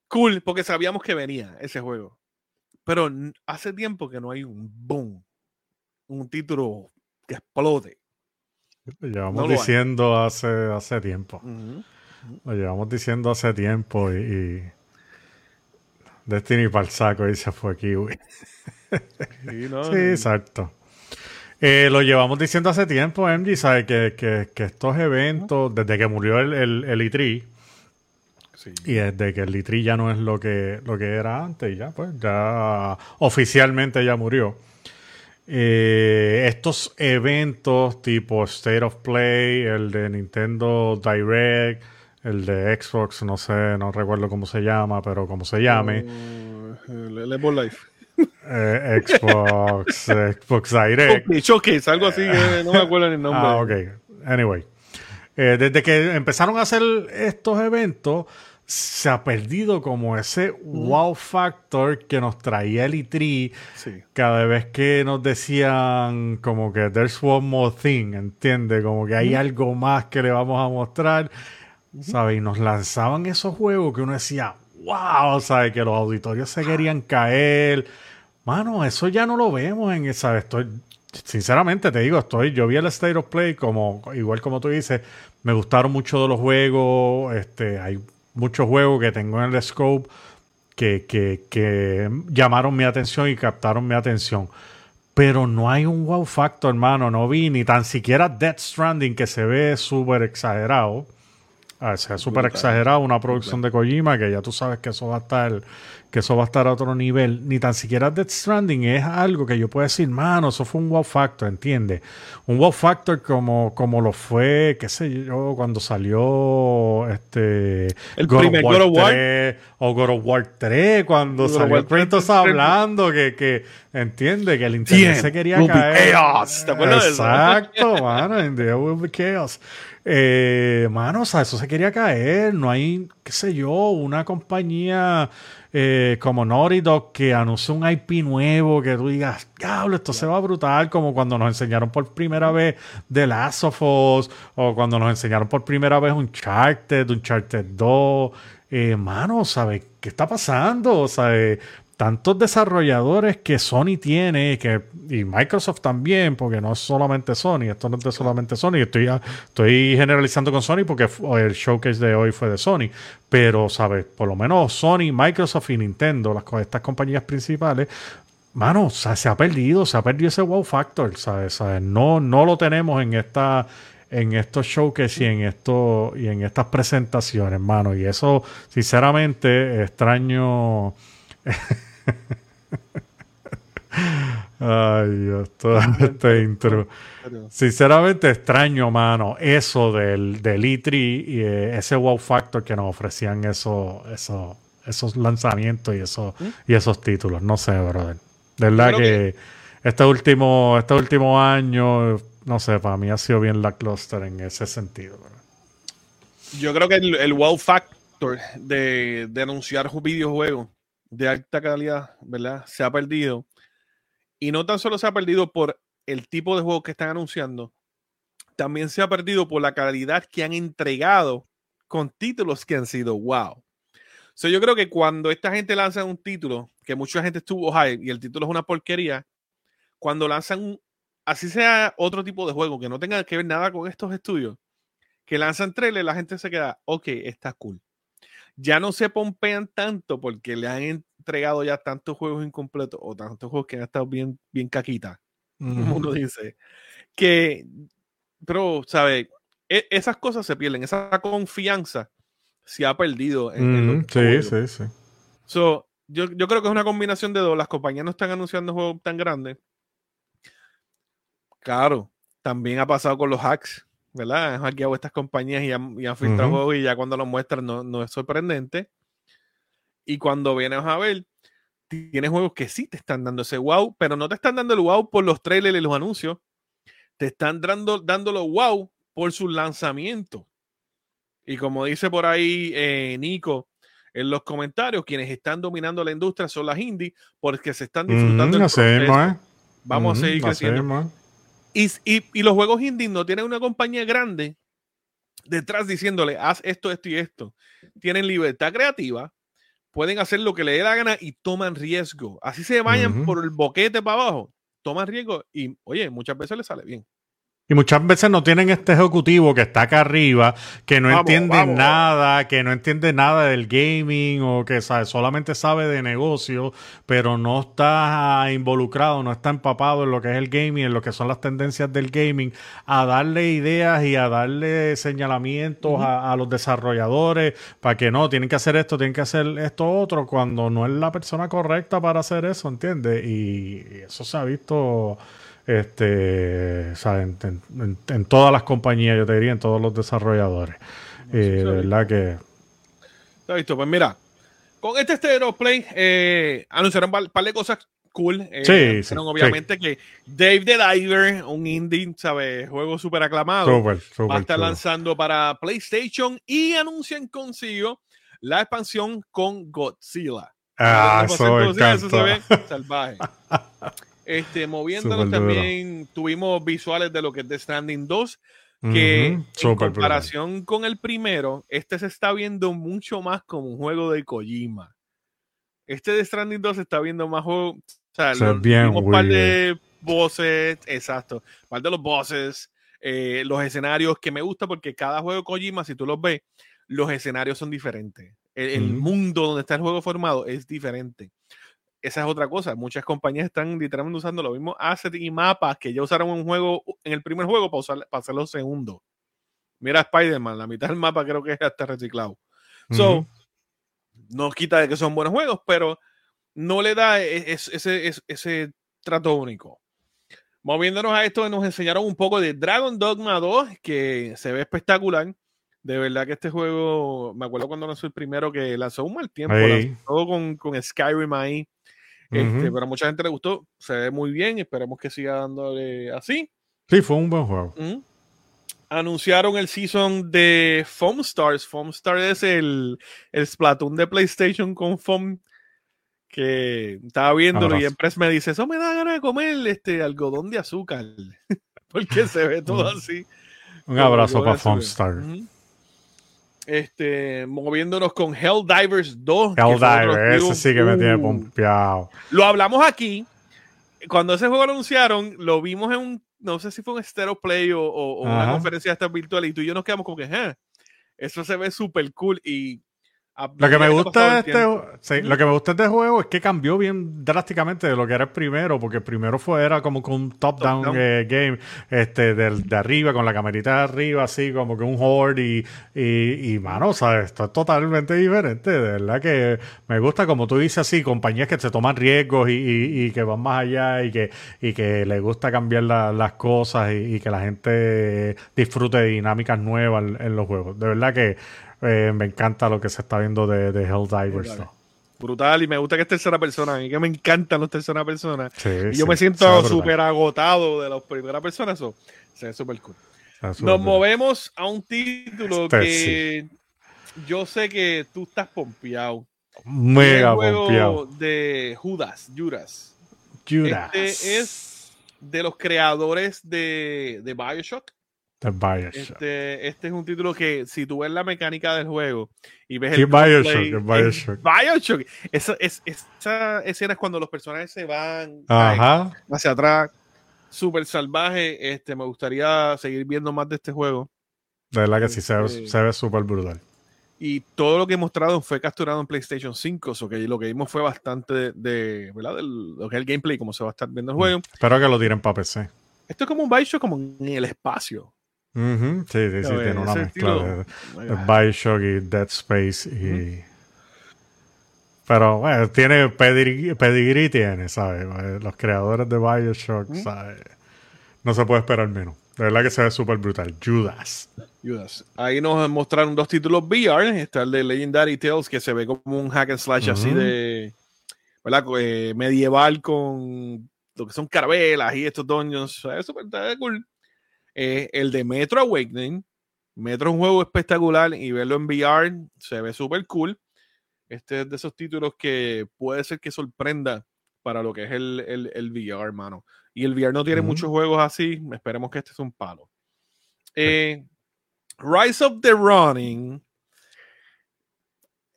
cool, porque sabíamos que venía ese juego. Pero hace tiempo que no hay un boom, un título que explote. Lo llevamos No lo hay. diciendo hace, hace tiempo. Ujú. Lo llevamos diciendo hace tiempo y, y Destiny para el saco y se fue aquí. [laughs] Sí, no, Sí, no. exacto. Eh, lo llevamos diciendo hace tiempo, MG, ¿sabes? Que, que, que estos eventos, desde que murió el, el, el E3, Sí. y desde que el E3 ya no es lo que, lo que era antes, ya pues, ya oficialmente ya murió. Eh, estos eventos tipo State of Play, el de Nintendo Direct, el de Xbox, no sé, no recuerdo cómo se llama, pero como se llame, Oh, el Live. Eh, Xbox, Xbox Direct. Showcase, algo así, que no me acuerdo ni el nombre. Ah, ok. Anyway. Eh, desde que empezaron a hacer estos eventos, se ha perdido como ese wow factor que nos traía el E3 Sí. cada vez que nos decían como que there's one more thing, ¿entiendes? Como que hay algo más que le vamos a mostrar, ¿sabes? Y nos lanzaban esos juegos que uno decía, wow, ¿sabes? Que los auditorios se querían caer. Mano, eso ya no lo vemos en esa... Estoy, sinceramente te digo, estoy, yo vi el State of Play como, igual como tú dices, me gustaron mucho de los juegos, este, hay muchos juegos que tengo en el scope que, que, que llamaron mi atención y captaron mi atención. Pero no hay un wow factor, hermano. No vi ni tan siquiera Death Stranding, que se ve súper exagerado. Ah, se ve súper exagerado. Una producción de Kojima, que ya tú sabes que eso va a estar, que eso va a estar a otro nivel. Ni tan siquiera Death Stranding es algo que yo puedo decir, mano, eso fue un wow factor, ¿entiendes? Un wow factor como, como lo fue, qué sé yo, cuando salió este el primer God of War o God of War 3, cuando salió Kratos hablando que, que entiende que el internet se quería caer. ¿Te acuerdas Exacto, mano, in there will be chaos. Eh, mano, o sea, eso se quería caer. No hay, qué sé yo, una compañía eh, como Naughty que anuncie un IP nuevo, que tú digas, diablo, esto se va brutal, como cuando nos enseñaron por primera vez The Last of o cuando nos enseñaron por primera vez Uncharted, Uncharted 2. Eh, mano, ¿sabes qué está pasando? O sea, tantos desarrolladores que Sony tiene que, y Microsoft también, porque no es solamente Sony, esto no es de solamente Sony, estoy, estoy generalizando con Sony porque el showcase de hoy fue de Sony, pero, ¿sabes? Por lo menos Sony, Microsoft y Nintendo, las, estas compañías principales, mano, se ha perdido, se ha perdido ese wow factor, ¿sabes? No, no lo tenemos en esta en estos showcases y en esto y en estas presentaciones, mano, y eso sinceramente extraño [laughs] [laughs] Ay, Dios, todo este intro. Sinceramente extraño, mano, eso del, del E3 y eh, ese wow factor que nos ofrecían eso, eso, esos lanzamientos y, eso, ¿Mm? y esos títulos. No sé, brother. De verdad que, este último, este último año, no sé, para mí ha sido bien la cluster en ese sentido. Yo creo que el, wow factor de, de anunciar videojuegos de alta calidad, ¿verdad? Se ha perdido. Y no tan solo se ha perdido por el tipo de juego que están anunciando, también se ha perdido por la calidad que han entregado con títulos que han sido wow. So, yo creo que cuando esta gente lanza un título, que mucha gente estuvo high y el título es una porquería, cuando lanzan, así sea otro tipo de juego que no tenga que ver nada con estos estudios, que lanzan trailer, la gente se queda, ok, está cool ya no se pompean tanto porque le han entregado ya tantos juegos incompletos o tantos juegos que han estado bien, bien caquitas, como uno dice, que, pero, ¿sabes? E, esas cosas se pierden, esa confianza se ha perdido. En, sí, sí, sí. So, yo, yo creo que es una combinación de dos. Las compañías no están anunciando juegos tan grandes. Claro, también ha pasado con los hacks. ¿Verdad? Han hackeado estas compañías y han, filtrado juegos y ya cuando lo muestran no, es sorprendente. Y cuando vienes a ver, tienes juegos que sí te están dando ese wow, pero no te están dando el wow por los trailers y los anuncios. Te están dando, dándolo wow por su lanzamiento. Y como dice por ahí eh, Nico en los comentarios, quienes están dominando la industria son las indies porque se están disfrutando. ¿eh? Vamos a seguir creciendo. Y, los juegos indie no tienen una compañía grande detrás diciéndole, haz esto, esto y esto. Tienen libertad creativa, pueden hacer lo que le dé la gana y toman riesgo. Así se vayan por el boquete para abajo, toman riesgo y, oye, muchas veces les sale bien. Y muchas veces no tienen este ejecutivo que está acá arriba, que no entiende nada, que no entiende nada del gaming o que sabe, solamente sabe de negocio, pero no está involucrado, no está empapado en lo que es el gaming, en lo que son las tendencias del gaming, a darle ideas y a darle señalamientos a, los desarrolladores para que no, tienen que hacer esto, tienen que hacer esto otro, cuando no es la persona correcta para hacer eso, ¿entiendes? Y eso se ha visto este, En, todas las compañías, yo te diría, en todos los desarrolladores. Eh, de verdad que. Está visto, pues mira, con este Stereo Play eh, anunciaron un par de cosas cool. Eh, sí, obviamente que Dave the Diver, un indie, ¿sabes? Juego súper aclamado, va a estar lanzando para PlayStation y anuncian consigo la expansión con Godzilla. Ah, eso, eso se ve salvaje. [laughs] Este, moviéndonos también tuvimos visuales de lo que es The Stranding 2, que en comparación con el primero, este se está viendo mucho más como un juego de Kojima. Este The Stranding 2 se está viendo más juego, o sea, un par de voces, exacto, un par de los bosses, eh, los escenarios que me gusta porque cada juego de Kojima, si tú los ves, los escenarios son diferentes. El, mundo donde está el juego formado es diferente esa es otra cosa. Muchas compañías están literalmente usando los mismos assets y mapas que ya usaron en un juego, en el primer juego para, usar, para hacerlo segundo. Mira Spider-Man, la mitad del mapa creo que es hasta reciclado. So, no quita de que son buenos juegos, pero no le da e, ese, ese, trato único. Moviéndonos a esto, nos enseñaron un poco de Dragon Dogma 2, que se ve espectacular. De verdad que este juego, me acuerdo cuando lanzó el primero que lanzó un mal tiempo, todo con, con, Skyrim ahí. Este, pero a mucha gente le gustó, se ve muy bien, esperemos que siga dándole así. Sí, fue un buen juego. Anunciaron el season de Foam Stars. Foam Stars es el, el Splatoon de PlayStation con Foam que estaba viéndolo y Empress me dice, eso me da ganas de comer este algodón de azúcar, [laughs] porque se ve todo así. Un abrazo para Foamstar. Este, moviéndonos con Helldivers 2. Helldivers, ese sí que me tiene uh. pompeado. Lo hablamos aquí. Cuando ese juego lo anunciaron, lo vimos en un, no sé si fue un Stereo Play o, una conferencia esta virtual, y tú y yo nos quedamos como que, eh, eso se ve súper cool. Y lo que me gusta de este, lo que me gusta de este juego es que cambió bien drásticamente de lo que era el primero, porque el primero fue era como con un top-down eh, game, este, del, de arriba, con la camerita de arriba, así como que un horde y, y, y mano, ¿sabes? Esto es totalmente diferente, de verdad que me gusta, como tú dices así, compañías que se toman riesgos y, y, que van más allá y que, y que les gusta cambiar las cosas y, que la gente disfrute de dinámicas nuevas en los juegos. De verdad que eh, me encanta lo que se está viendo de, de Helldivers. Brutal, y me gusta que es tercera persona. A mí que me encantan los tercera persona. y yo me siento súper agotado de las primeras personas. Eso se ve súper cool. Nos movemos a un título este, que yo sé que tú estás pompeado. Mega pompeado. De Judas, Judas. Judas. Este es de los creadores de, de Bioshock. Este, este, es un título que si tú ves la mecánica del juego y ves el Bioshock, Bioshock. Bioshock. Esa, es, esa escena es cuando los personajes se van hacia atrás. Súper salvaje. Este, me gustaría seguir viendo más de este juego. De verdad que sí, se, ve, este, súper brutal. Y todo lo que he mostrado fue capturado en PlayStation 5. O que lo que vimos fue bastante de, ¿verdad? lo que es el gameplay, como se va a estar viendo el juego. Espero que lo tiren para PC. Esto es como un Bioshock como en el espacio. Sí, sí, sí, tiene una mezcla de, Bioshock y Dead Space y... Pero bueno, tiene pedigree, tiene, ¿sabes? Los creadores de Bioshock, ¿sabes? No se puede esperar menos. De verdad que se ve súper brutal. Judas. Judas. Ahí nos mostraron dos títulos VR. Está el de Legendary Tales, que se ve como un hack and slash así de... ¿Verdad? Eh, medieval con lo que son carabelas y estos dungeons. Es súper cool. Eh, el de Metro Awakening. Metro es un juego espectacular y verlo en VR se ve súper cool. Este es de esos títulos que puede ser que sorprenda para lo que es el, el, VR, hermano. Y el VR no tiene muchos juegos así. Esperemos que este es un palo. Eh, Rise of the Running.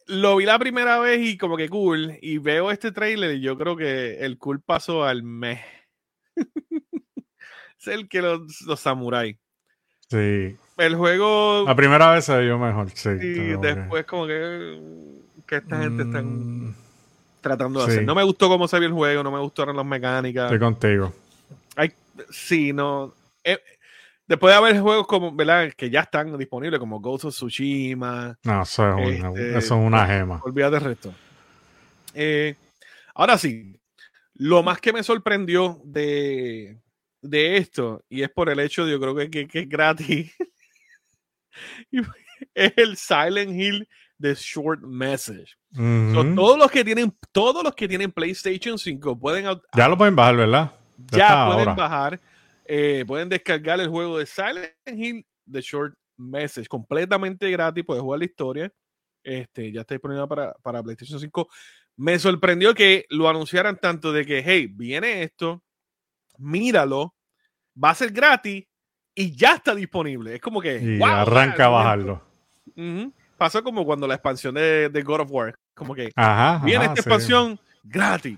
Lo vi la primera vez y como que cool. Y veo este trailer y yo creo que el cool pasó al mes. [laughs] el que los, los samuráis. Sí. El juego. La primera vez se vio mejor, sí. Y después, como que. Que esta gente está mm. tratando de hacer. No me gustó cómo se vio el juego, no me gustaron las mecánicas. Estoy contigo. Hay, sí, no. Eh, después de haber juegos como, ¿verdad? Que ya están disponibles, como Ghost of Tsushima. No, eso es, una, este, eso es una gema. Olvídate del resto. Eh, ahora sí, lo más que me sorprendió de, de esto, y es por el hecho de yo creo que, que, es gratis, [laughs] es el Silent Hill de Short Message. todos los que tienen, todos los que tienen PlayStation 5 pueden ya lo pueden bajar, ¿verdad? Ya, pueden bajar, eh, pueden descargar el juego de Silent Hill de Short Message completamente gratis, puedes jugar la historia. Este, ya está disponible para, para PlayStation 5. Me sorprendió que lo anunciaran tanto de que, hey, viene esto, míralo, va a ser gratis y ya está disponible. Es como que. Y arranca a bajarlo. Pasó como cuando la expansión de, God of War. Como que viene esta expansión gratis.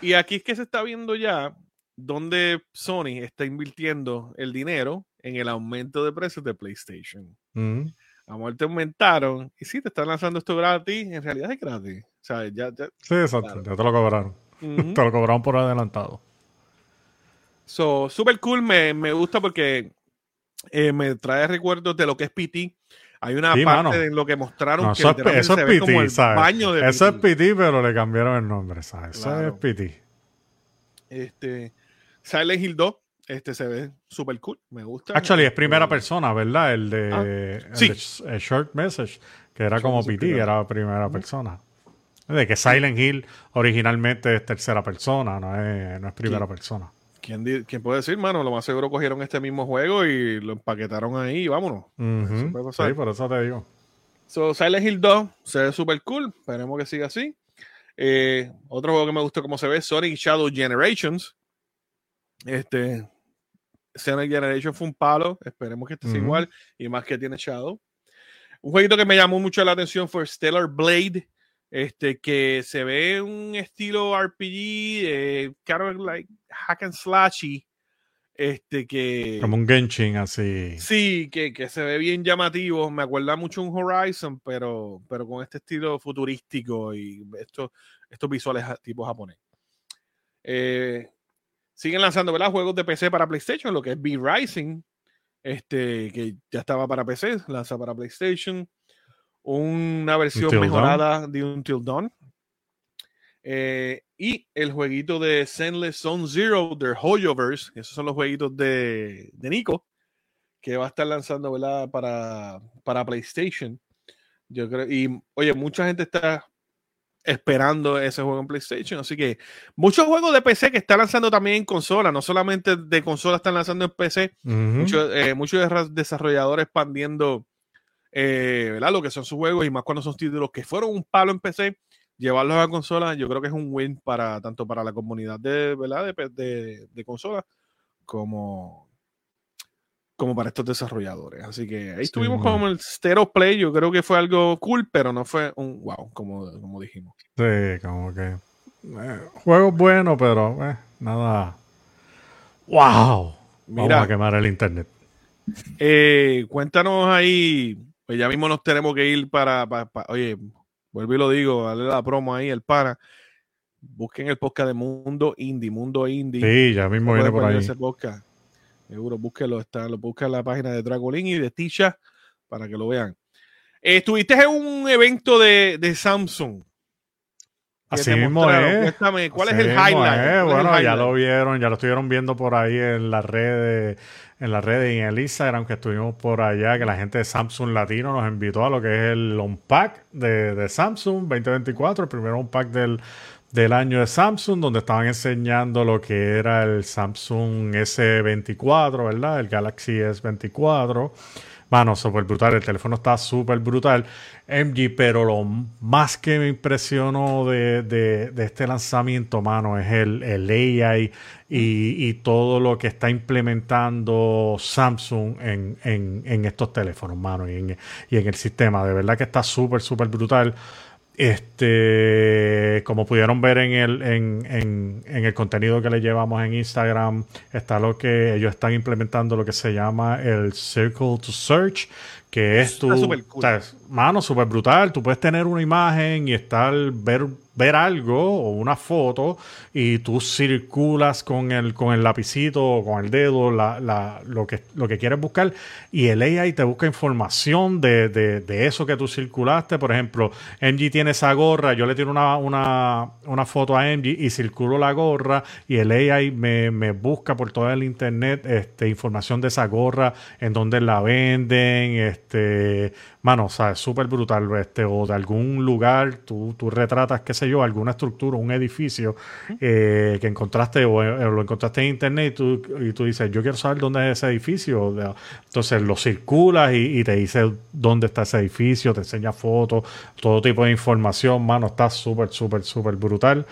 Y aquí es que se está viendo ya donde Sony está invirtiendo el dinero en el aumento de precios de PlayStation. A muerte aumentaron. Y si te están lanzando esto gratis, en realidad es gratis. O sea, ya, sí, exacto. Ya te lo cobraron. [laughs] te lo cobraron por adelantado. So, super cool, me, gusta porque eh, me trae recuerdos de lo que es PT. Hay una Sí, parte mano. en lo que mostraron No, que eso es, eso se es ve como PT, el ¿sabes? baño de Eso es PT. PT, pero le cambiaron el nombre, ¿sabes? Eso Claro. es PT. Este, Silent Hill 2, este se ve súper cool, me gusta. Actually, es primera Este, persona, ¿verdad? El de, Ah, el sí. de Sh- eh, Short Message, que era Short como PT, primero. era primera persona. De que Silent Hill originalmente es tercera persona, no es, no es primera Sí. persona. ¿Quién, puede decir, mano? Lo más seguro cogieron este mismo juego y lo empaquetaron ahí y vámonos. Puede pasar. Sí, por eso te digo. So, Silent Hill 2 se ve súper cool. Esperemos que siga así. Eh, otro juego que me gustó cómo se ve, Sonic Shadow Generations. Este, Sonic Generation fue un palo. Esperemos que este sea Ujú. igual. Y más que tiene Shadow. Un jueguito que me llamó mucho la atención fue Stellar Blade. Este, que se ve un estilo RPG, eh, like hack and slashy. Este, que. Como un Genshin así. Sí, que, que se ve bien llamativo. Me acuerda mucho un Horizon, pero, pero con este estilo futurístico y estos, estos visuales tipo japonés. Eh, siguen lanzando ¿verdad? juegos de PC para PlayStation, lo que es B-Rising, este, que ya estaba para PC, lanza para PlayStation. Una versión Until Dawn. mejorada de Until Dawn. Eh, y el jueguito de Zenless Zone Zero, The Hoyoverse, esos son los jueguitos de, de Nico, que va a estar lanzando ¿verdad? Para, para PlayStation. Yo creo, y oye, mucha gente está esperando ese juego en PlayStation, así que muchos juegos de PC que están lanzando también en consola, no solamente de consola están lanzando en PC, muchos, eh, muchos desarrolladores expandiendo eh, ¿verdad? lo que son sus juegos y más cuando son títulos que fueron un palo en PC, llevarlos a consola, yo creo que es un win para tanto para la comunidad de, ¿verdad? de, de, de consolas como, como para estos desarrolladores. Así que ahí Sí, estuvimos como el Stereo Play, yo creo que fue algo cool, pero no fue un wow, como, como dijimos. Sí, como que. eh, juegos buenos, pero eh, nada. ¡Wow! Mira. Vamos a quemar el internet. Eh, cuéntanos ahí, pues ya mismo nos tenemos que ir para, pa- pa- oye, vuelvo y lo digo, dale la promo ahí, el pana. Busquen el podcast de Mundo Indie, Mundo Indie. Sí, ya mismo viene por ahí. ese podcast. Seguro, búsquelo, está, lo busca en la página de Dragolín y de Tisha para que lo vean. Eh, estuviste en un evento de, de Samsung. Así mismo es. Cuéntame, ¿cuál Así es el highlight? es. ¿Cuál es el Bueno, ya lo vieron, ya lo estuvieron viendo por ahí en las redes, en las redes y en el Instagram que estuvimos por allá, que la gente de Samsung Latino nos invitó a lo que es el Unpack de, de Samsung 2024, el primer Unpack del, del año de Samsung, donde estaban enseñando lo que era el Samsung S24, ¿verdad? El Galaxy S24. Mano, súper brutal. El teléfono está súper brutal. MG, pero lo más que me impresionó de, de- este lanzamiento, mano, es el, el AI y, y todo lo que está implementando Samsung en, en- en estos teléfonos, mano, y en, y en el sistema. De verdad que está súper, súper brutal. Este, como pudieron ver en el, en, en- en el contenido que le llevamos en Instagram, está lo que ellos están implementando, lo que se llama el Circle to Search, que es tu, súper cool. o sea, es- mano, súper brutal. Tú puedes tener una imagen y estar, ver, ver algo o una foto y tú circulas con el, con el lapicito o con el dedo la, la- lo, que, lo que quieres buscar y el AI te busca información de, de- eso que tú circulaste. Por ejemplo, MG tiene esa gorra, yo le tiro una, una, una foto a MG y circulo la gorra y el AI me, me busca por todo el internet este, información de esa gorra, en dónde la venden, este, mano, o sea, es súper brutal, este, o de algún lugar, tú, tú retratas, qué sé yo, alguna estructura, un edificio eh, que encontraste o, eh, lo encontraste en internet y tú, y tú dices, yo quiero saber dónde es ese edificio. Entonces lo circulas y, y te dice dónde está ese edificio, te enseña fotos, todo tipo de información, mano, está súper, súper, súper brutal.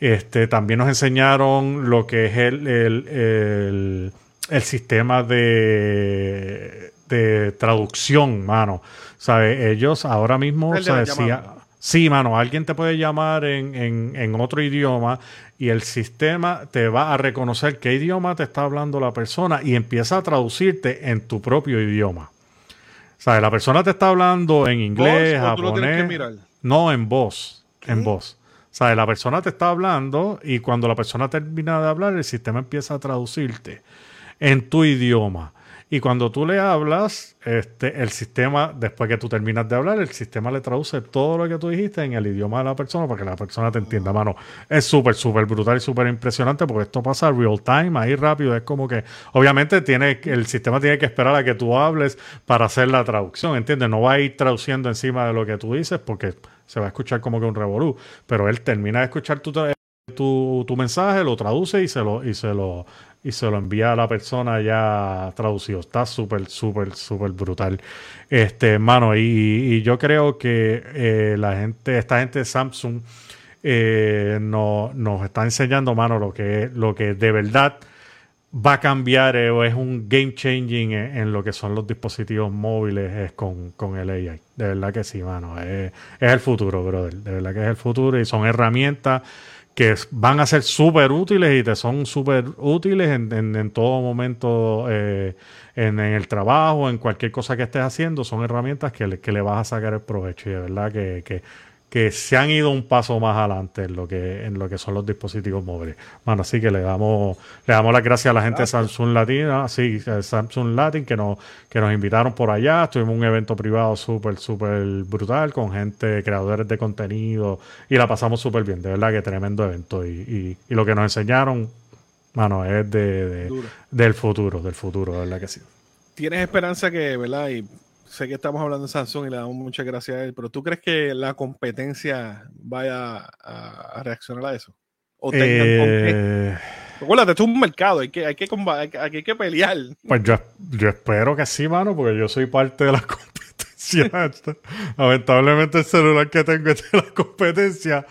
Este, también nos enseñaron lo que es el, el, el- el sistema de, de traducción, mano. ¿Sabes? Ellos ahora mismo. Si sí, mano, alguien te puede llamar en, en- en otro idioma y el sistema te va a reconocer qué idioma te está hablando la persona y empieza a traducirte en tu propio idioma. ¿Sabes? La persona te está hablando en inglés, ¿Voz o tú lo tienes que japonés. No, en voz. ¿Qué? En voz. ¿Sabes? La persona te está hablando y cuando la persona termina de hablar, el sistema empieza a traducirte en tu idioma. Y cuando tú le hablas, este, el sistema, después que tú terminas de hablar, el sistema le traduce todo lo que tú dijiste en el idioma de la persona para que la persona te entienda, mano. Es súper, súper brutal y súper impresionante porque esto pasa real time, ahí rápido. Es como que, obviamente, tiene, el sistema tiene que esperar a que tú hables para hacer la traducción, ¿entiendes? No va a ir traduciendo encima de lo que tú dices porque se va a escuchar como que un revolú. Pero él termina de escuchar tu, tu, tu mensaje, lo traduce y se lo, y se lo y se lo envía a la persona ya traducido. Está súper, súper, súper brutal. Este, mano, y, yo creo que eh, la gente, esta gente de Samsung eh, no, nos está enseñando, mano, lo que, lo que de verdad va a cambiar eh, o es un game changing en, lo que son los dispositivos móviles es con, con, el AI. De verdad que sí, mano. Es, es el futuro, brother. De verdad que es el futuro y son herramientas que van a ser súper útiles y te son súper útiles en, en, todo momento eh, en, el trabajo, en cualquier cosa que estés haciendo, son herramientas que le, que le vas a sacar el provecho y de verdad que, que se han ido un paso más adelante en lo que en lo que son los dispositivos móviles. Bueno, así que le damos le damos las gracias a la gente de Samsung Latina, sí, Samsung Latin que nos que nos invitaron por allá, tuvimos un evento privado súper súper brutal con gente creadores de contenido y la pasamos súper bien, de verdad que tremendo evento y, y, lo que nos enseñaron, mano, es de, del futuro, del futuro, de verdad que sí. Tienes esperanza que, ¿verdad? Y sé que estamos hablando de Samsung y le damos muchas gracias a él, pero ¿tú crees que la competencia vaya a, reaccionar a eso? ¿O tengan eh... Recuérdate, esto es un mercado, hay que, hay que, hay que, pelear. Pues yo, yo, espero que sí, mano, porque yo soy parte de la [laughs] competencia. Lamentablemente el celular que tengo es de la competencia,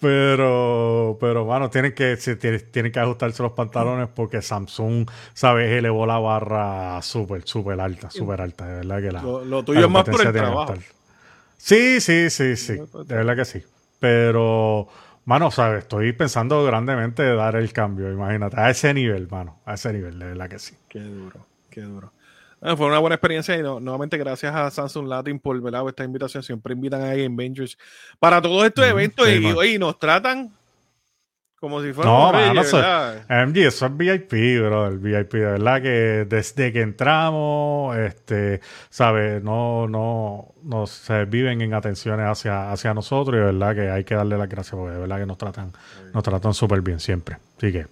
pero, pero bueno, tienen que, tienen, que ajustarse los pantalones porque Samsung, ¿sabes? Elevó la barra súper, súper alta, súper alta. De verdad que la. Lo, tuyo es más por el trabajo. Sí, sí, sí, sí. De verdad que sí. Pero, mano, ¿sabes? Estoy pensando grandemente de dar el cambio, imagínate. A ese nivel, mano. A ese nivel, de verdad que sí. Qué duro, qué duro fue una buena experiencia y nuevamente gracias a Samsung Latin por esta invitación. Siempre invitan a Game Ventures para todos estos eventos y, nos tratan como si fuera no, no sé. MG, eso es VIP, bro, el VIP, de verdad que desde que entramos, este, sabes, no, no, no se viven en atenciones hacia, hacia nosotros y de verdad que hay que darle las gracias porque de verdad que nos tratan, nos tratan súper bien siempre. Así que.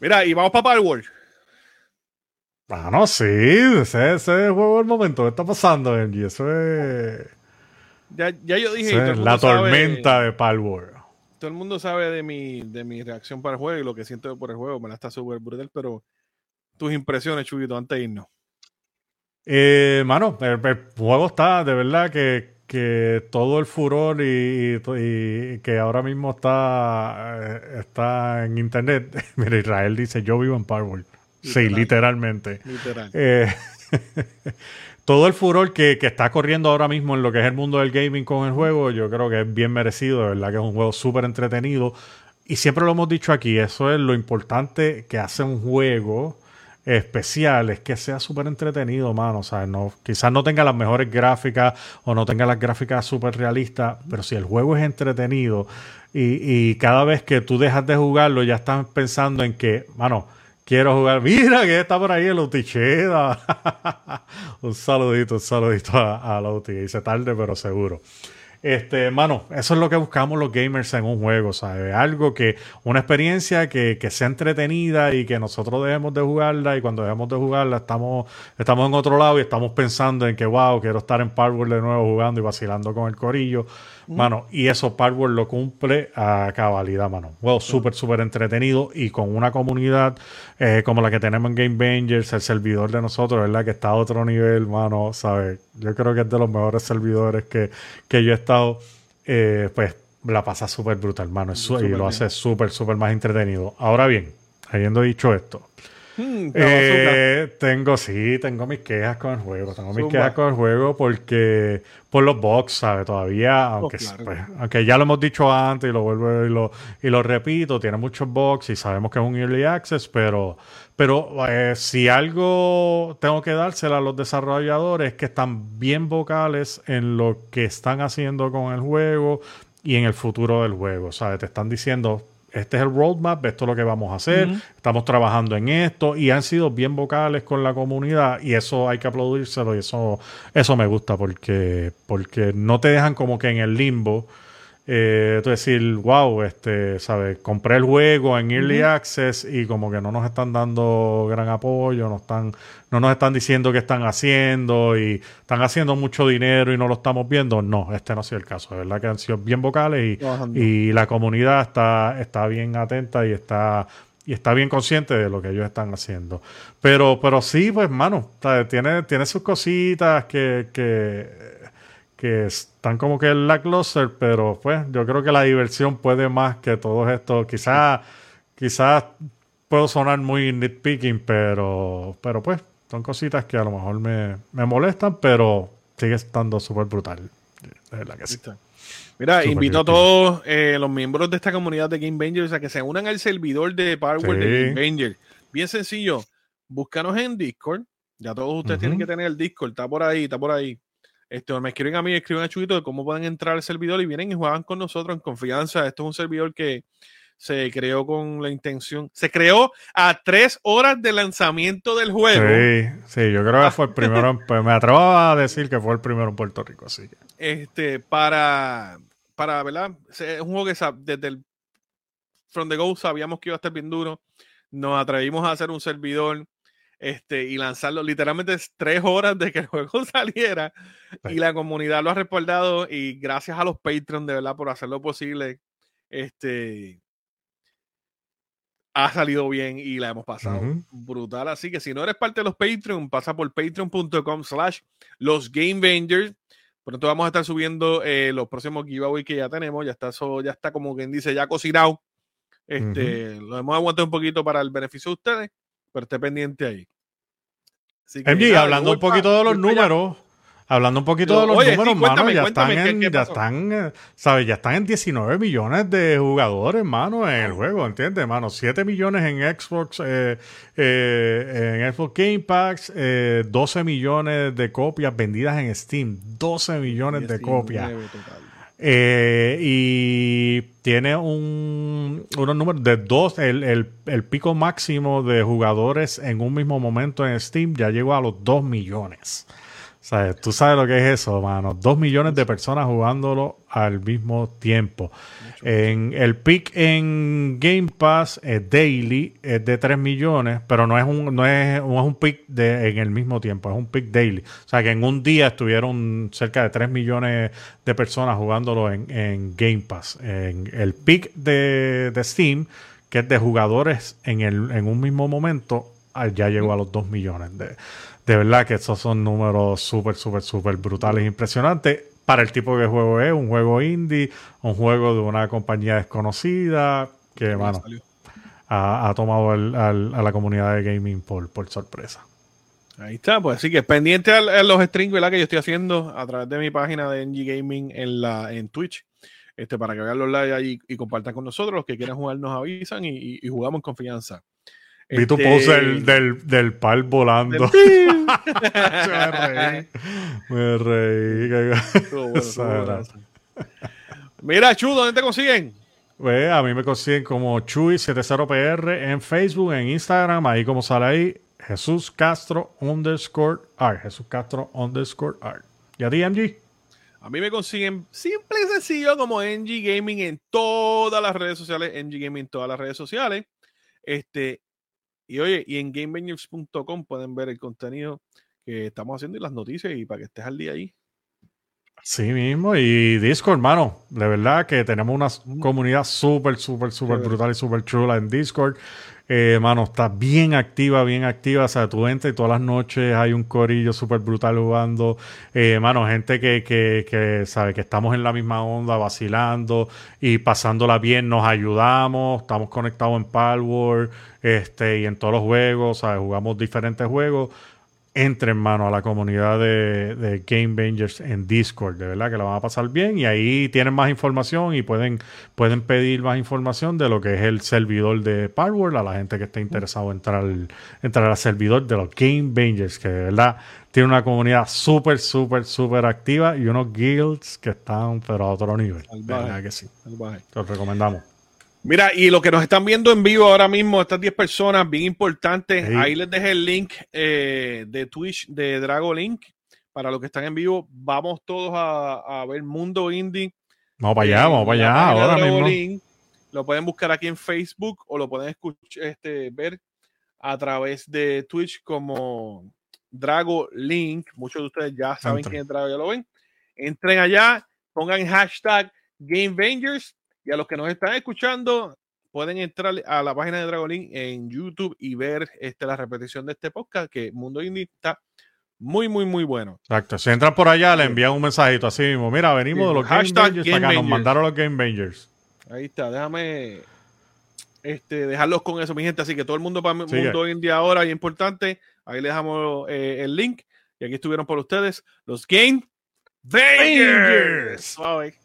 Mira, y vamos para Power Ah, no, sí, ese, ese juego el momento, ¿qué está pasando, Engie? Eso es. Ya, ya yo dije. la tormenta de Palworld. Todo el mundo sabe de mi, de mi reacción para el juego y lo que siento por el juego. Me la está súper brutal, pero tus impresiones, Chubito, antes de irnos. Eh, mano, el, juego está de verdad que, que todo el furor y, y, que ahora mismo está, eh, está en internet. [laughs] Mira, Israel dice: Yo vivo en Sí, literalmente. Eh, [laughs] todo el furor que, está corriendo ahora mismo en lo que es el mundo del gaming con el juego, yo creo que es bien merecido, de verdad que es un juego súper entretenido. Y siempre lo hemos dicho aquí, eso es lo importante que hace un juego especial, es que sea súper entretenido, mano. O sea, no, quizás no tenga las mejores gráficas o no tenga las gráficas súper realistas, pero si el juego es entretenido y, y cada vez que tú dejas de jugarlo ya estás pensando en que, mano, Quiero jugar. Mira que está por ahí el Uticheda. [laughs] un saludito, un saludito a, a Lauti. Dice tarde, pero seguro. Este, mano, eso es lo que buscamos los gamers en un juego, ¿sabes? Algo que, una experiencia que, que, sea entretenida y que nosotros dejemos de jugarla y cuando dejemos de jugarla estamos, estamos en otro lado y estamos pensando en que, wow, quiero estar en Power de nuevo jugando y vacilando con el corillo. Mano, y eso Power lo cumple a cabalidad, mano. Well, súper, súper entretenido y con una comunidad eh, como la que tenemos en Game Bangers, el servidor de nosotros, ¿verdad? Que está a otro nivel, mano, ¿sabes? Yo creo que es de los mejores servidores que, que yo he estado, eh, pues la pasa súper brutal, mano. y lo hace súper, súper más entretenido. Ahora bien, habiendo dicho esto, Hmm, eh, tengo, sí, tengo mis quejas con el juego. Tengo mis quejas con el juego porque por los box, ¿sabes? Todavía, oh, aunque, pues, aunque ya lo hemos dicho antes y lo vuelvo y lo, y lo repito, tiene muchos box y sabemos que es un early access, pero, pero eh, si algo tengo que dársela a los desarrolladores que están bien vocales en lo que están haciendo con el juego y en el futuro del juego, ¿sabes? Te están diciendo este es el roadmap, esto es lo que vamos a hacer, estamos trabajando en esto y han sido bien vocales con la comunidad y eso hay que aplaudírselo y eso, eso me gusta porque, porque no te dejan como que en el limbo eh, decir, wow, este, ¿sabes? Compré el juego en Early Access y como que no nos están dando gran apoyo, no, están, no nos están diciendo qué están haciendo y están haciendo mucho dinero y no lo estamos viendo. No, este no ha sido el caso. De verdad que han sido bien vocales y, y la comunidad está, está bien atenta y está y está bien consciente de lo que ellos están haciendo. Pero, pero sí, pues, mano, tiene, tiene sus cositas que, que que están como que en lackluster, pero pues yo creo que la diversión puede más que todo esto. Quizás quizás puedo sonar muy nitpicking, pero, pero pues son cositas que a lo mejor me, molestan, pero sigue estando súper brutal. De verdad que sí. Mira, invito a todos eh, los miembros de esta comunidad de Game Bangers a que se unan al servidor de Power de Game Banger. Bien sencillo, búscanos en Discord. Ya todos ustedes tienen que tener el Discord, está por ahí, está por ahí. Este, me escriben a mí, escriben a Chuito de cómo pueden entrar al servidor y vienen y juegan con nosotros en confianza. Esto es un servidor que se creó con la intención, se creó a tres horas de lanzamiento del juego. Sí, sí, yo creo que fue el primero, pues me atrevo a decir que fue el primero en Puerto Rico, así Este, para, para, ¿verdad? Es un juego que desde el From the Go sabíamos que iba a estar bien duro. Nos atrevimos a hacer un servidor este, y lanzarlo literalmente tres horas de que el juego [laughs] saliera y la comunidad lo ha respaldado y gracias a los Patreon de verdad por hacerlo posible este ha salido bien y la hemos pasado brutal. Así que si no eres parte de los Patreon pasa por patreon.com slash los Game Bangers pronto vamos a estar subiendo eh, los próximos giveaways que ya tenemos ya está ya está como quien dice ya cocinado. Este lo hemos aguantado un poquito para el beneficio de ustedes pero esté pendiente ahí. MG, hablando un poquito de los números, hablando un poquito de los números, mano, ya están en, ya están, eh, ¿sabes? Ya están en 19 millones de jugadores, mano, en el juego, ¿entiendes, mano? 7 millones en Xbox, eh, eh, en Xbox Game Packs, 12 millones de copias vendidas en Steam, 12 millones de copias. Eh, y tiene un, unos números de dos, el, pico máximo de jugadores en un mismo momento en Steam ya llegó a los 2 millones. O sea, tú sabes lo que es eso, mano. 2 millones de personas jugándolo al mismo tiempo. En el pick en Game Pass es daily, es de 3 millones, pero no es un, no es, no es un pick de, en el mismo tiempo, es un pick daily. O sea que en un día estuvieron cerca de 3 millones de personas jugándolo en, en Game Pass. En el pick de, de, Steam, que es de jugadores en, el, en un mismo momento, ah, ya llegó a los 2 millones. De, de verdad que estos son números súper, súper, súper brutales, impresionantes para el tipo de juego es, un juego indie, un juego de una compañía desconocida que, bueno, ha, tomado a la comunidad de gaming por, por sorpresa. Ahí está, pues así que pendiente a, los streams que yo estoy haciendo a través de mi página de NG Gaming en, la, en Twitch, este, para que vean los live ahí y compartan con nosotros. Los que quieran jugar nos avisan y, y jugamos en confianza. Vi tu pose del, del, del pal volando. [laughs] me reí. Me reí. Mira, Chu, ¿dónde te consiguen? Pues a mí me consiguen como Chuy70PR en Facebook, en Instagram, ahí como sale ahí, Jesús Castro underscore art. Jesús Castro underscore art. ¿Y a ti, MG? A mí me consiguen simple y sencillo como NG Gaming en todas las redes sociales, NG Gaming en todas las redes sociales. Este, y oye, y en gamebangers.com pueden ver el contenido que estamos haciendo y las noticias y para que estés al día ahí. Sí mismo, y Discord, hermano, de verdad que tenemos una comunidad súper, súper, súper brutal y súper chula en Discord. Eh, mano, está bien activa, bien activa. O sea, tú entras y todas las noches hay un corillo súper brutal jugando. Eh, mano, gente que, que, que sabe que estamos en la misma onda, vacilando y pasándola bien, nos ayudamos. Estamos conectados en Palworld este, y en todos los juegos. ¿sabes? Jugamos diferentes juegos entren, mano, a la comunidad de, Game Bangers en Discord. De verdad que la van a pasar bien y ahí tienen más información y pueden, pueden pedir más información de lo que es el servidor de Power a la gente que esté interesado en entrar, entrar al servidor de los Game Bangers, que de verdad tiene una comunidad súper, súper, súper activa y unos guilds que están pero a otro nivel. de verdad que sí. Los recomendamos. Mira, y lo que nos están viendo en vivo ahora mismo, estas 10 personas, bien importantes, ahí les dejé el link eh, de Twitch de Dragolink. Para los que están en vivo, vamos todos a, ver Mundo Indie. Vamos para allá, eh, vamos para allá, ahora mismo. Lo pueden buscar aquí en Facebook o lo pueden escuchar, este, ver a través de Twitch como Drago Link. Muchos de ustedes ya saben quién es Drago, ya lo ven. Entren allá, pongan hashtag GameVengers y a los que nos están escuchando pueden entrar a la página de Drago Link en YouTube y ver este, la repetición de este podcast que Mundo Indie está muy, muy, muy bueno. Exacto. Si entran por allá, le envían un mensajito así mismo. Mira, venimos de los Game Bangers acá. Nos mandaron los Game Bangers. Ahí está. Déjame este, dejarlos con eso, mi gente. Así que todo el mundo para el mundo día ahora y importante. Ahí le dejamos eh, el link. Y aquí estuvieron por ustedes los Game Bangers. Suave.